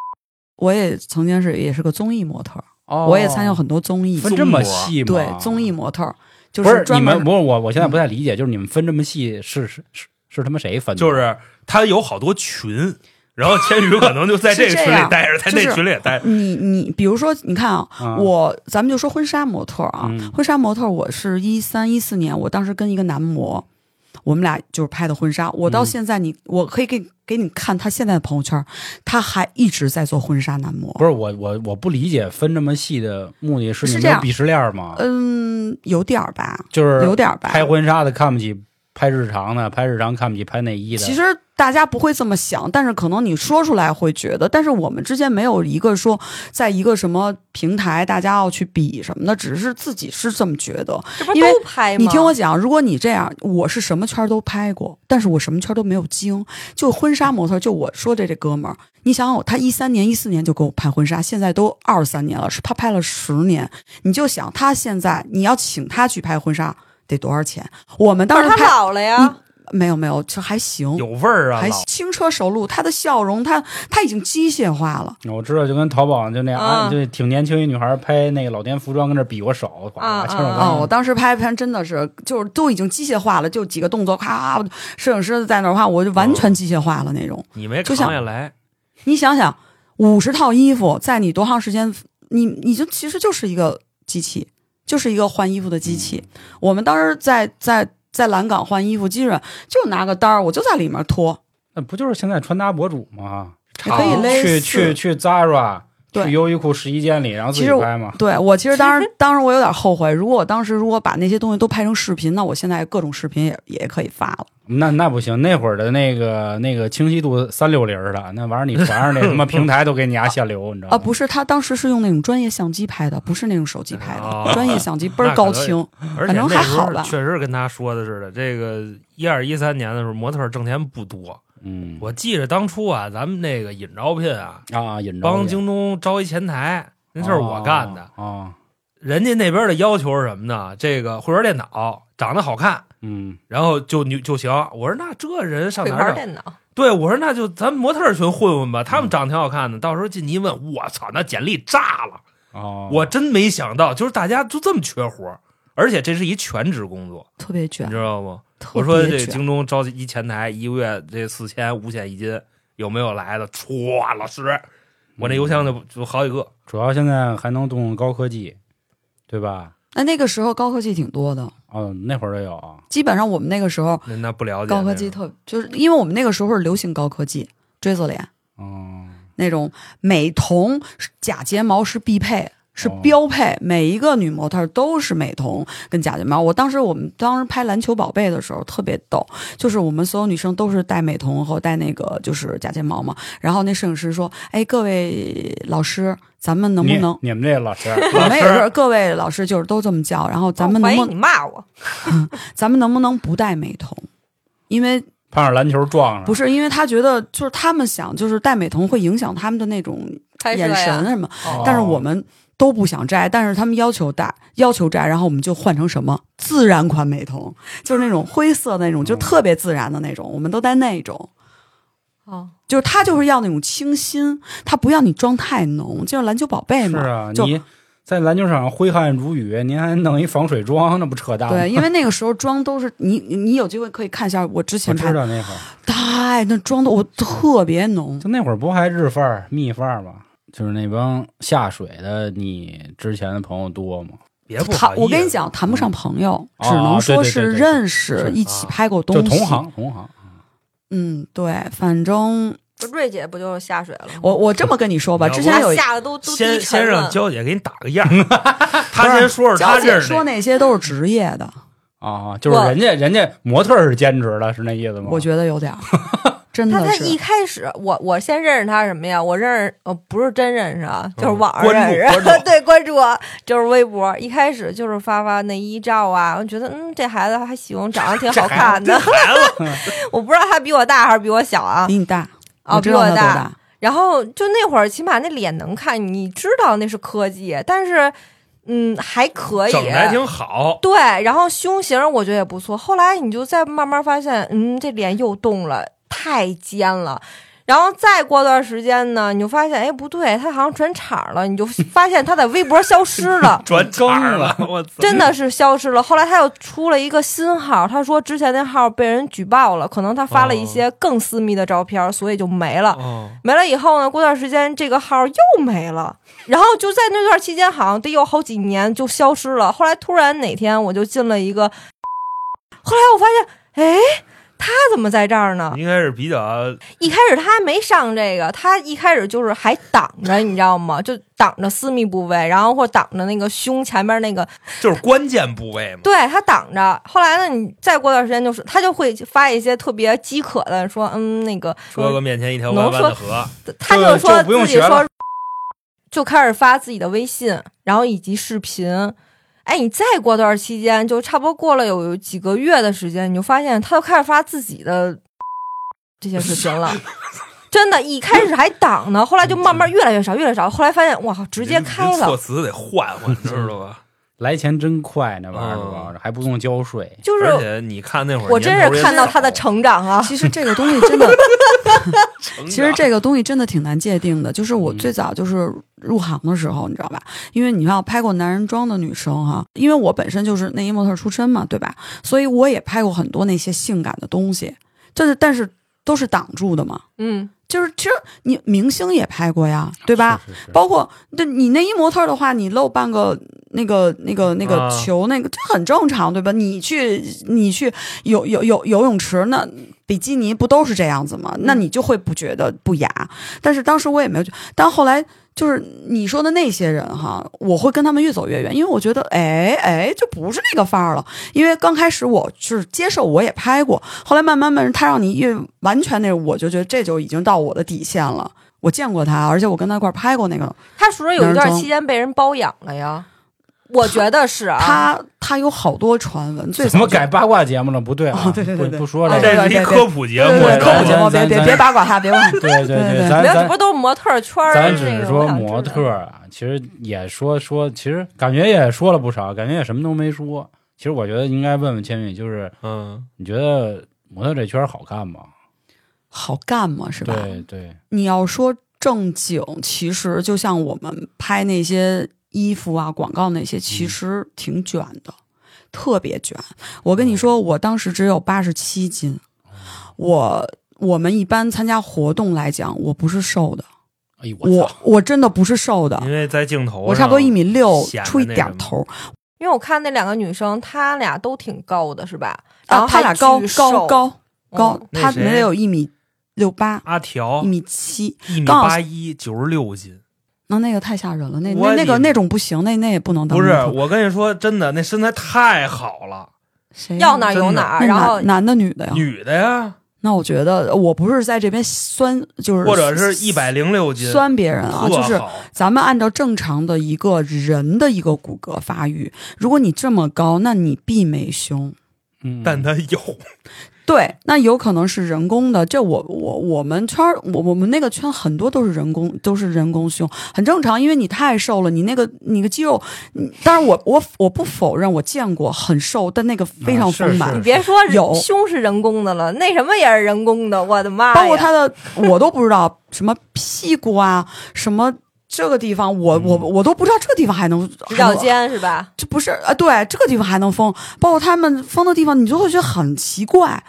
[LAUGHS] 我也曾经是也是个综艺模特，哦。我也参加很多综艺，分这么细吗？对综艺模特儿就不是你们不是我，我现在不太理解，就是你们分这么细是是是是他妈谁分的？就是他有好多群，然后千羽可能就在这个群里待着，在那群里也待着。你你比如说，你看啊，啊我咱们就说婚纱模特啊，嗯婚纱模特，我是一三一四年，我当时跟一个男模，我们俩就是拍的婚纱。我到嗯现在你，我可以给给你看他现在的朋友圈，他还一直在做婚纱男模。不是我我我不理解分这么细的目的是你是这样们有鄙视链吗？嗯，有点儿吧，就是有点儿吧。拍婚纱的看不起拍日常的，拍日常看不起拍内衣的。其实大家不会这么想，但是可能你说出来会觉得，但是我们之间没有一个说在一个什么平台大家要去比什么的，只是自己是这么觉得。这不因为都拍吗？你听我讲，如果你这样，我是什么圈都拍过，但是我什么圈都没有经。就婚纱模特，就我说这这哥们儿，你想想，他一三年、一四年就给我拍婚纱，现在都二三年了，是他拍了十年。你就想他现在你要请他去拍婚纱得多少钱？我们当时拍老了呀，没有没有，就还行，有味儿啊，还老。轻车熟路，他的笑容，他他已经机械化了。我知道，就跟淘宝就那样，啊。就挺年轻一女孩拍那个老年服装，跟那比划手，呱啊啊我当时拍拍真的是，就是都已经机械化了，就几个动作，咔，摄影师在那话，我就完全机械化了那种。你没扛下来，你想想，五十套衣服，在你多长时间，你你就其实就是一个机器，就是一个换衣服的机器。我们当时在在在蓝港换衣服，基本上就拿个单儿，我就在里面脱，那不就是现在穿搭博主吗？也可以勒去去去 Zara，对去优衣库试衣间里，然后自己拍嘛。对我其实当时 [LAUGHS] 当时我有点后悔，如果我当时如果把那些东西都拍成视频，那我现在各种视频也也可以发了。那那不行，那会儿的那个那个清晰度三六零的，那玩意儿你传上那什么 [LAUGHS] 平台都给你压限流，你知道吗？啊，不是，他当时是用那种专业相机拍的，不是那种手机拍的，哦专业相机倍儿高清。而且反正还好吧确实跟他说的似的，这个一二一三年的时候，模特挣钱不多。嗯，我记着当初啊，咱们那个引招聘啊，啊，引招帮京东招一前台，那事儿我干的。啊，人家那边的要求是什么呢？这个会玩电脑，长得好看，嗯，然后就就就行。我说那这人上哪儿找？玩电脑，对，我说那就咱模特群混混吧，他们长得挺好看的。到时候进去一问，我操，那简历炸了！哦，我真没想到，就是大家就这么缺活，而且这是一全职工作，特别卷你知，道吗？特我说这。京东招一前台，一个月这四千五险一金，有没有来的？歘，老师，我那邮箱就就好几个。主要现在还能动高科技，对吧？那那个时候高科技挺多的，哦，那会儿也有啊。基本上我们那个时候那那不了解高科技特，就是因为我们那个时候是流行高科技，锥子脸哦，那种美瞳假睫毛是必配。是哦标配，每一个女模特都是美瞳跟假睫毛。我当时我们当时拍篮球宝贝的时候特别逗，就是我们所有女生都是戴美瞳和戴那个就是假睫毛嘛。然后那摄影师说：“哎，各位老师，咱们能不能你你们这老师 [LAUGHS] 我们也是各位老师，就是都这么叫。然后咱们我怀疑能不你骂我，[LAUGHS] 咱们能不能不戴美瞳？因为碰上篮球撞上，不是因为他觉得就是他们想就是戴美瞳会影响他们的那种眼神什么，哦但是我们都不想摘，但是他们要求戴，要求摘，然后我们就换成什么自然款美瞳，就是那种灰色那种，就特别自然的那种，我们都戴那种。哦，就是他就是要那种清新，他不要你妆太浓，就像篮球宝贝嘛。是啊，就你在篮球场上挥汗如雨，您还弄一防水妆，那不扯淡吗？对，因为那个时候妆都是你，你有机会可以看一下我之前拍，知道那会儿，太那妆都我特别浓，就那会儿不还日范儿、蜜范儿吗？就是那帮下水的，你之前的朋友多吗？别不好谈我跟你讲，谈不上朋友，哦只能说对对对对是认是识，一起拍过东西。同行，同行。嗯，对，反正瑞姐不就是下水了吗？我我这么跟你说吧，之前有下的都都先先让了。娇姐给你打个样儿，[LAUGHS] 她先说说她娇姐这说那些都是职业的，啊，就是人家人家模特是兼职的，是那意思吗？我觉得有点儿，[LAUGHS] 真的是。他他一开始，我我先认识他什么呀？我认识，呃，不是真认识啊，就是网上认识，关 [LAUGHS] 对，关注我，就是微博。一开始就是发发内衣照啊，我觉得嗯，这孩子还行，长得挺好看的。孩子 [LAUGHS] 我不知道他比我大还是比我小啊，比你大，啊我知道比我大。然后就那会儿，起码那脸能看，你知道那是科技，但是嗯还可以，整的还挺好，对，然后胸型我觉得也不错。后来你就再慢慢发现，嗯，这脸又动了，太尖了。然后再过段时间呢，你就发现，哎，不对，他好像转场了，你就发现他在微博消失了 [LAUGHS] 转场了，我操！真的是消失了。后来他又出了一个新号，他说之前那号被人举报了，可能他发了一些更私密的照片，所以就没了。哦，没了以后呢，过段时间这个号又没了，然后就在那段期间，好像得有好几年就消失了。后来突然哪天我就进了一个，后来我发现，哎，他怎么在这儿呢？应该是比较一开始他还没上这个，他一开始就是还挡着，你知道吗？就挡着私密部位，然后或挡着那个胸前面那个，就是关键部位嘛。对他挡着。后来呢，你再过段时间就是他就会发一些特别饥渴的，说嗯那个说个面前一条弯弯的河，他就说自己说学，就开始发自己的微信，然后以及视频。哎，你再过段期间，就差不多过了有几个月的时间，你就发现他都开始发自己的这些视频了。[LAUGHS] 真的，一开始还挡呢，后来就慢慢越来越少，越来越少。后来发现，哇，直接开了措了，辞得换换，知道吧？来钱真快，那玩意儿主要嗯是还不用交税。就是而且你看那会儿，我真是看到他的成长啊。其实这个东西真的，[LAUGHS] 其实这个东西真的挺难界定的。就是我嗯最早就是入行的时候，你知道吧？因为你看我拍过男人装的女生哈，因为我本身就是内衣模特出身嘛，对吧？所以我也拍过很多那些性感的东西，就是但是都是挡住的嘛。嗯，就是其实你明星也拍过呀，对吧？是？是是包括对你内衣模特的话，你露半个那个那个那个啊球，那个这很正常，对吧？你去你去游游游游泳池，那比基尼不都是这样子吗？那你就会不觉得不雅。但是当时我也没有觉，但后来就是你说的那些人哈，我会跟他们越走越远，因为我觉得哎哎，就不是那个范儿了。因为刚开始我是接受，我也拍过，后来慢慢慢慢他让你越完全那，我就觉得这就已经到我的底线了。我见过他，而且我跟他一块儿拍过那个，他是不是有一段期间被人包养了呀？我觉得是啊。他他有好多传闻，最怎么改八卦节目了？不对啊，哦对对对对不不说了这是一科普节目，科普节目，别别别八卦他，别问。对对对咱咱不都是模特圈儿咱只是说模特啊，其实也说说，其实感觉也说了不少，感觉也什么都没说。其实我觉得应该问问千羽，就是嗯，你觉得模特这圈儿好看吗？好干吗是吧？对对，你要说正经，其实就像我们拍那些衣服啊、广告那些，其实挺卷的，特别卷。我跟你说，我当时只有八十七斤，我我们一般参加活动来讲，我不是瘦的，哎呦我我操！我真的不是瘦的，因为在镜头，我差不多一米六出一点头，因为我看那两个女生，她俩都挺高的，是吧？然后啊，她俩还高高高高嗯，他那谁？没有一米六八，阿条。一米七，一米刚好八一，九十六斤。那那个太吓人了，那那那个那种不行，那那也不能当不是，我跟你说，真的，那身材太好了，要哪有哪然后男男的女的呀？女的呀，那我觉得我不是在这边酸，就是或者是一百零六斤，酸别人啊，就是咱们按照正常的一个人的一个骨骼发育，如果你这么高，那你必没胸。嗯，但他有，对，那有可能是人工的。这我我我们圈儿，我我们那个圈很多都是人工，都是人工胸，很正常，因为你太瘦了，你那个你个肌肉，嗯当然我我我不否认，我见过很瘦，但那个非常丰满，是你别说有胸是人工的了，那什么也是人工的，我的妈呀！包括他的我都不知道什么屁股啊，什么这个地方，我我我都不知道这个地方还能直角，肩是吧？这不是啊？对，这个地方还能封，包括他们封的地方，你就会觉得很奇怪。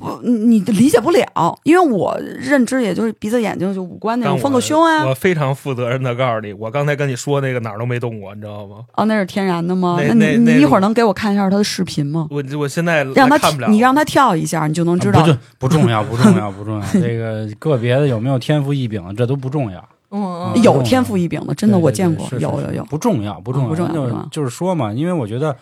不，你你理解不了，因为我认知也就是鼻子、眼睛就五官那种，但我封个胸啊，我非常负责任的告诉你，我刚才跟你说那个哪儿都没动过，你知道吗？哦，那是天然的吗？那你你一会儿能给我看一下他的视频吗？我我现在让他看不了，你让他跳一下，你就能知道啊。不重不重要，[LAUGHS] 不重要，不重要。这个个别的有没有天赋异禀，这都不重要。有天赋异禀的，真的我见过，有有有。不重要，不重要，不重要就不重要就是说嘛，因为我觉得，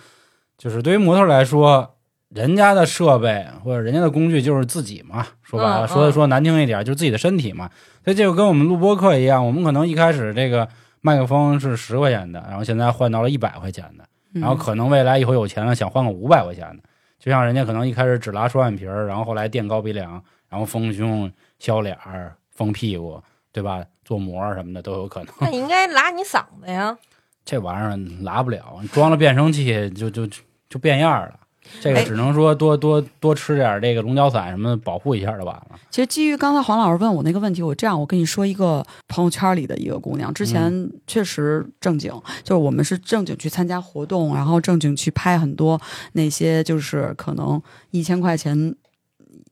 就是对于模特来说，人家的设备或者人家的工具就是自己嘛，说白了，说说难听一点，就是自己的身体嘛。所以这就跟我们录播课一样，我们可能一开始这个麦克风是十块钱的，然后现在换到了一百块钱的，嗯然后可能未来以后有钱了，想换个五百块钱的。就像人家可能一开始只拉双眼皮儿，然后后来垫高鼻梁，然后丰胸、削脸儿、丰屁股，对吧？做膜什么的都有可能。那你应该拉你嗓子呀。[LAUGHS] 这玩意儿拉不了，装了变声器就就就就变样了。这个哎只能说多多多吃点这个龙角散什么的保护一下就完了。其实基于刚才黄老师问我那个问题，我这样我跟你说一个朋友圈里的一个姑娘，之前确实正经，就是我们是正经去参加活动，然后正经去拍很多那些就是可能一千块钱。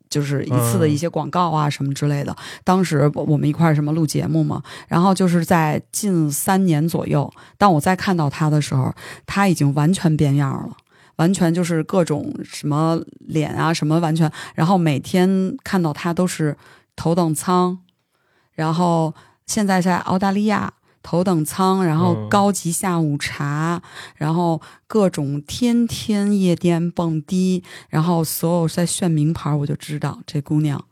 就是一次的一些广告啊什么之类的，当时我我们一块儿什么录节目嘛，然后就是在近三年左右，当我再看到她的时候，她已经完全变样了，完全就是各种什么脸啊什么完全，然后每天看到她都是头等舱，然后现在在澳大利亚头等舱，然后高级下午茶，然后各种天天夜店蹦迪，然后所有在炫名牌，我就知道这姑娘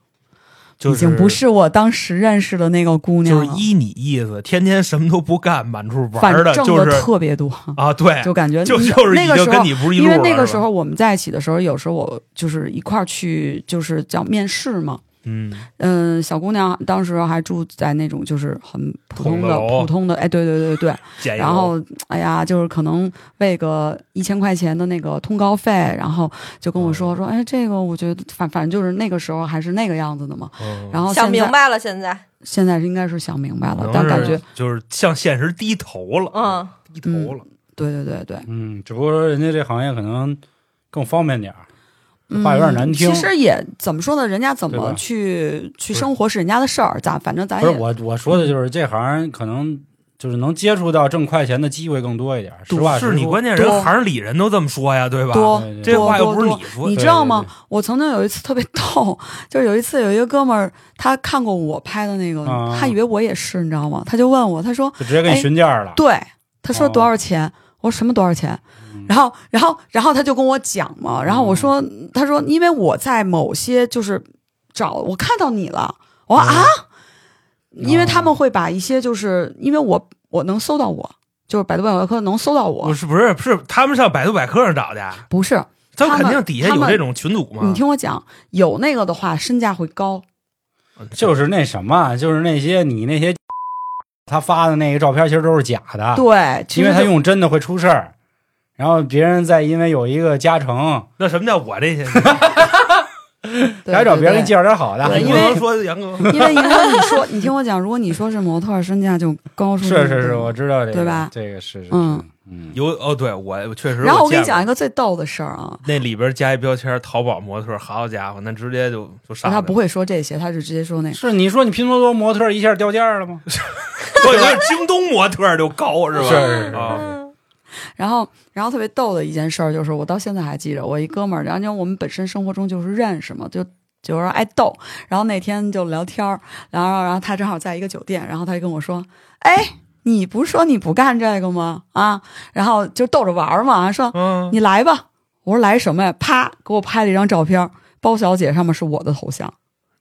就是已经不是我当时认识的那个姑娘了，就是依你意思，天天什么都不干，满处反玩的，正的就是特别多，啊，对，就感觉就就是那个时候。经跟你不是一因为那个时候我们在一起的时候，有时候我就是一块儿去，就是叫面试嘛。嗯，嗯，小姑娘当时还住在那种就是很普通的普通的哎，对对对对，[LAUGHS] 然后哎呀，就是可能为个一千块钱的那个通告费，然后就跟我说说，哎，这个我觉得反反正就是那个时候还是那个样子的嘛。嗯然后想明白了，现在，现在应该是想明白了但感觉就是向现实低头了，嗯，低头了。对对对对，嗯，只不过说人家这行业可能更方便点儿，嗯话有点难听其实也怎么说呢，人家怎么去去生活是人家的事儿，咱反正咱也不是我我说的就是这行可能就是能接触到挣快钱的机会更多一点儿。实话实说是你关键多人行里人都这么说呀，对吧？多这话又不是你说的，你知道吗？我曾经有一次特别逗，[LAUGHS] 就是有一次有一个哥们儿，他看过我拍的那个，啊他以为我也是，你知道吗？他就问我，他说就直接给你哎询价了。对，他说哦多少钱？我说什么多少钱？嗯。然后，然后，然后他就跟我讲嘛，然后我说，他说因为我在某些就是找我看到你了，我说嗯。啊，因为他们会把一些就是因为我我能搜到我，就是百度百科能搜到我不，是不是不是，他们上百度百科上找的，不是他他们肯定底下有这种群组嘛。你听我讲，有那个的话身价会高，就是那什么，就是那些你那些他发的那个照片，其实都是假的。对，因为他用真的会出事儿，然后别人再因为有一个加成，那什么叫我这些？[LAUGHS] [LAUGHS] 对还找别人给你介绍点好的。因为说杨哥因为如果你说，[LAUGHS] 你听我讲，如果你说是模特，身价就高出是是是，我知道这个，对吧这个是是，嗯嗯，有哦，对我确实。然后我给你讲一个最逗的事儿啊，那里边加一标签“淘宝模特”，好家伙，那直接就就上。他不会说这些，他就直接说那个。是你说你拼多多模特一下掉价了吗？[LAUGHS] 我以为京东模特就高是吧？是是是啊，嗯然后，然后特别逗的一件事儿就是，我到现在还记着，我一哥们儿，然后因为我们本身生活中就是认识嘛，就就是爱逗。然后那天就聊天儿，然后然后他正好在一个酒店，然后他就跟我说：“哎，你不是说你不干这个吗？啊？”然后就逗着玩儿嘛，说嗯，你来吧。我说来什么呀？啪，给我拍了一张照片，包小姐上面是我的头像，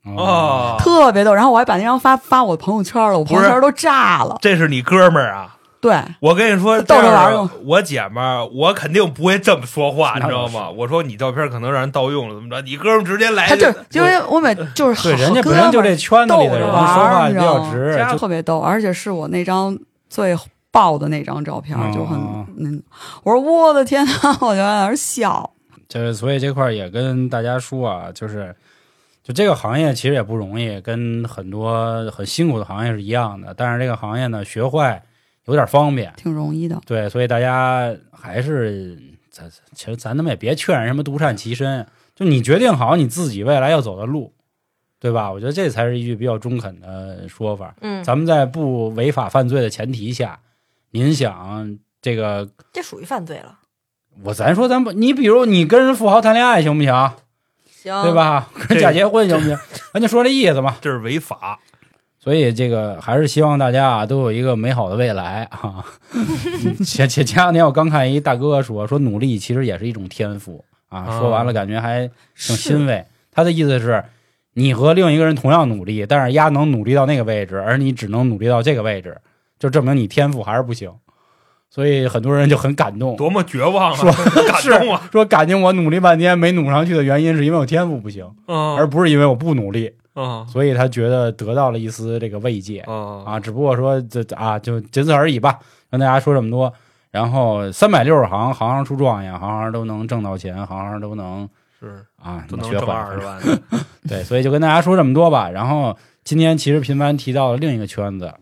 哦，特别逗。然后我还把那张发发我朋友圈了，我朋友圈都炸了。这是你哥们儿啊？对，我跟你说，逗玩用我姐们儿，我肯定不会这么说话，你知道吗？我说你照片可能让人盗用了，怎么着？你哥们儿直接来他就就因为我每就是好对，人家哥本身就这圈子里的人，说话比？较直，特别逗，而且是我那张最爆的那张照片，就很哦嗯，我说我的天呐，我就在那儿笑。就是所以这块儿也跟大家说啊，就是就这个行业其实也不容易，跟很多很辛苦的行业是一样的。但是这个行业呢，学坏有点方便，挺容易的，对，所以大家还是咱其实咱他妈也别劝人什么独善其身，就你决定好你自己未来要走的路，对吧？我觉得这才是一句比较中肯的说法。嗯，咱们在不违法犯罪的前提下，您想这个这属于犯罪了。我咱说咱不，你比如你跟人富豪谈恋爱行不行？行，对？吧？跟人假结婚行不行？咱就说这意思嘛。这是违法。所以这个还是希望大家啊都有一个美好的未来啊。[LAUGHS] 前前前两天我刚看一大哥说说努力其实也是一种天赋啊，啊说完了感觉还挺欣慰。他的意思是，你和另一个人同样努力，但是丫能努力到那个位置，而你只能努力到这个位置，就证明你天赋还是不行。所以很多人就很感动，多么绝望啊！[LAUGHS] 说感动啊！说感情我努力半天没努上去的原因是因为我天赋不行，嗯，而不是因为我不努力。嗯所以他觉得得到了一丝这个慰藉嗯啊，只不过说这啊就仅此而已吧，跟大家说这么多。然后三百六十行，行行出状元，行行都能挣到钱，行行都能是啊都能学坏挣二十万。[LAUGHS] 对，所以就跟大家说这么多吧。然后今天其实频繁提到了另一个圈子，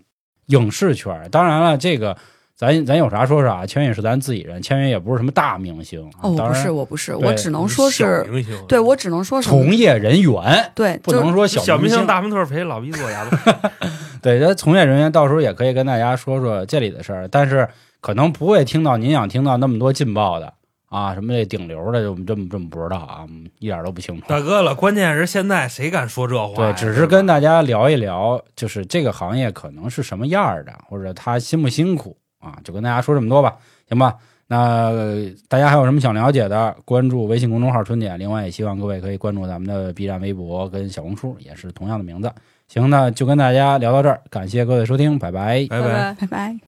影视圈。当然了，这个咱咱有啥说啥，千羽是咱自己人，千羽也不是什么大明星啊。哦，我当然不是，我不是，我只能说是，明星，对我只能说是从业人员，对，不能说小明小明星大模特陪老逼做牙吧。[LAUGHS] 对，这从业人员到时候也可以跟大家说说这里的事儿，但是可能不会听到您想听到那么多劲爆的啊，什么这顶流的，就这么这么不知道啊，嗯一点都不清楚。大哥了，关键是现在谁敢说这话对，只是跟大家聊一聊，就是这个行业可能是什么样的，或者他辛不辛苦啊，就跟大家说这么多吧，行吧？那呃大家还有什么想了解的，关注微信公众号“春点”，另外也希望各位可以关注咱们的 B 站、微博跟小红书，也是同样的名字。行，那就跟大家聊到这儿，感谢各位收听，拜拜。拜拜。拜拜。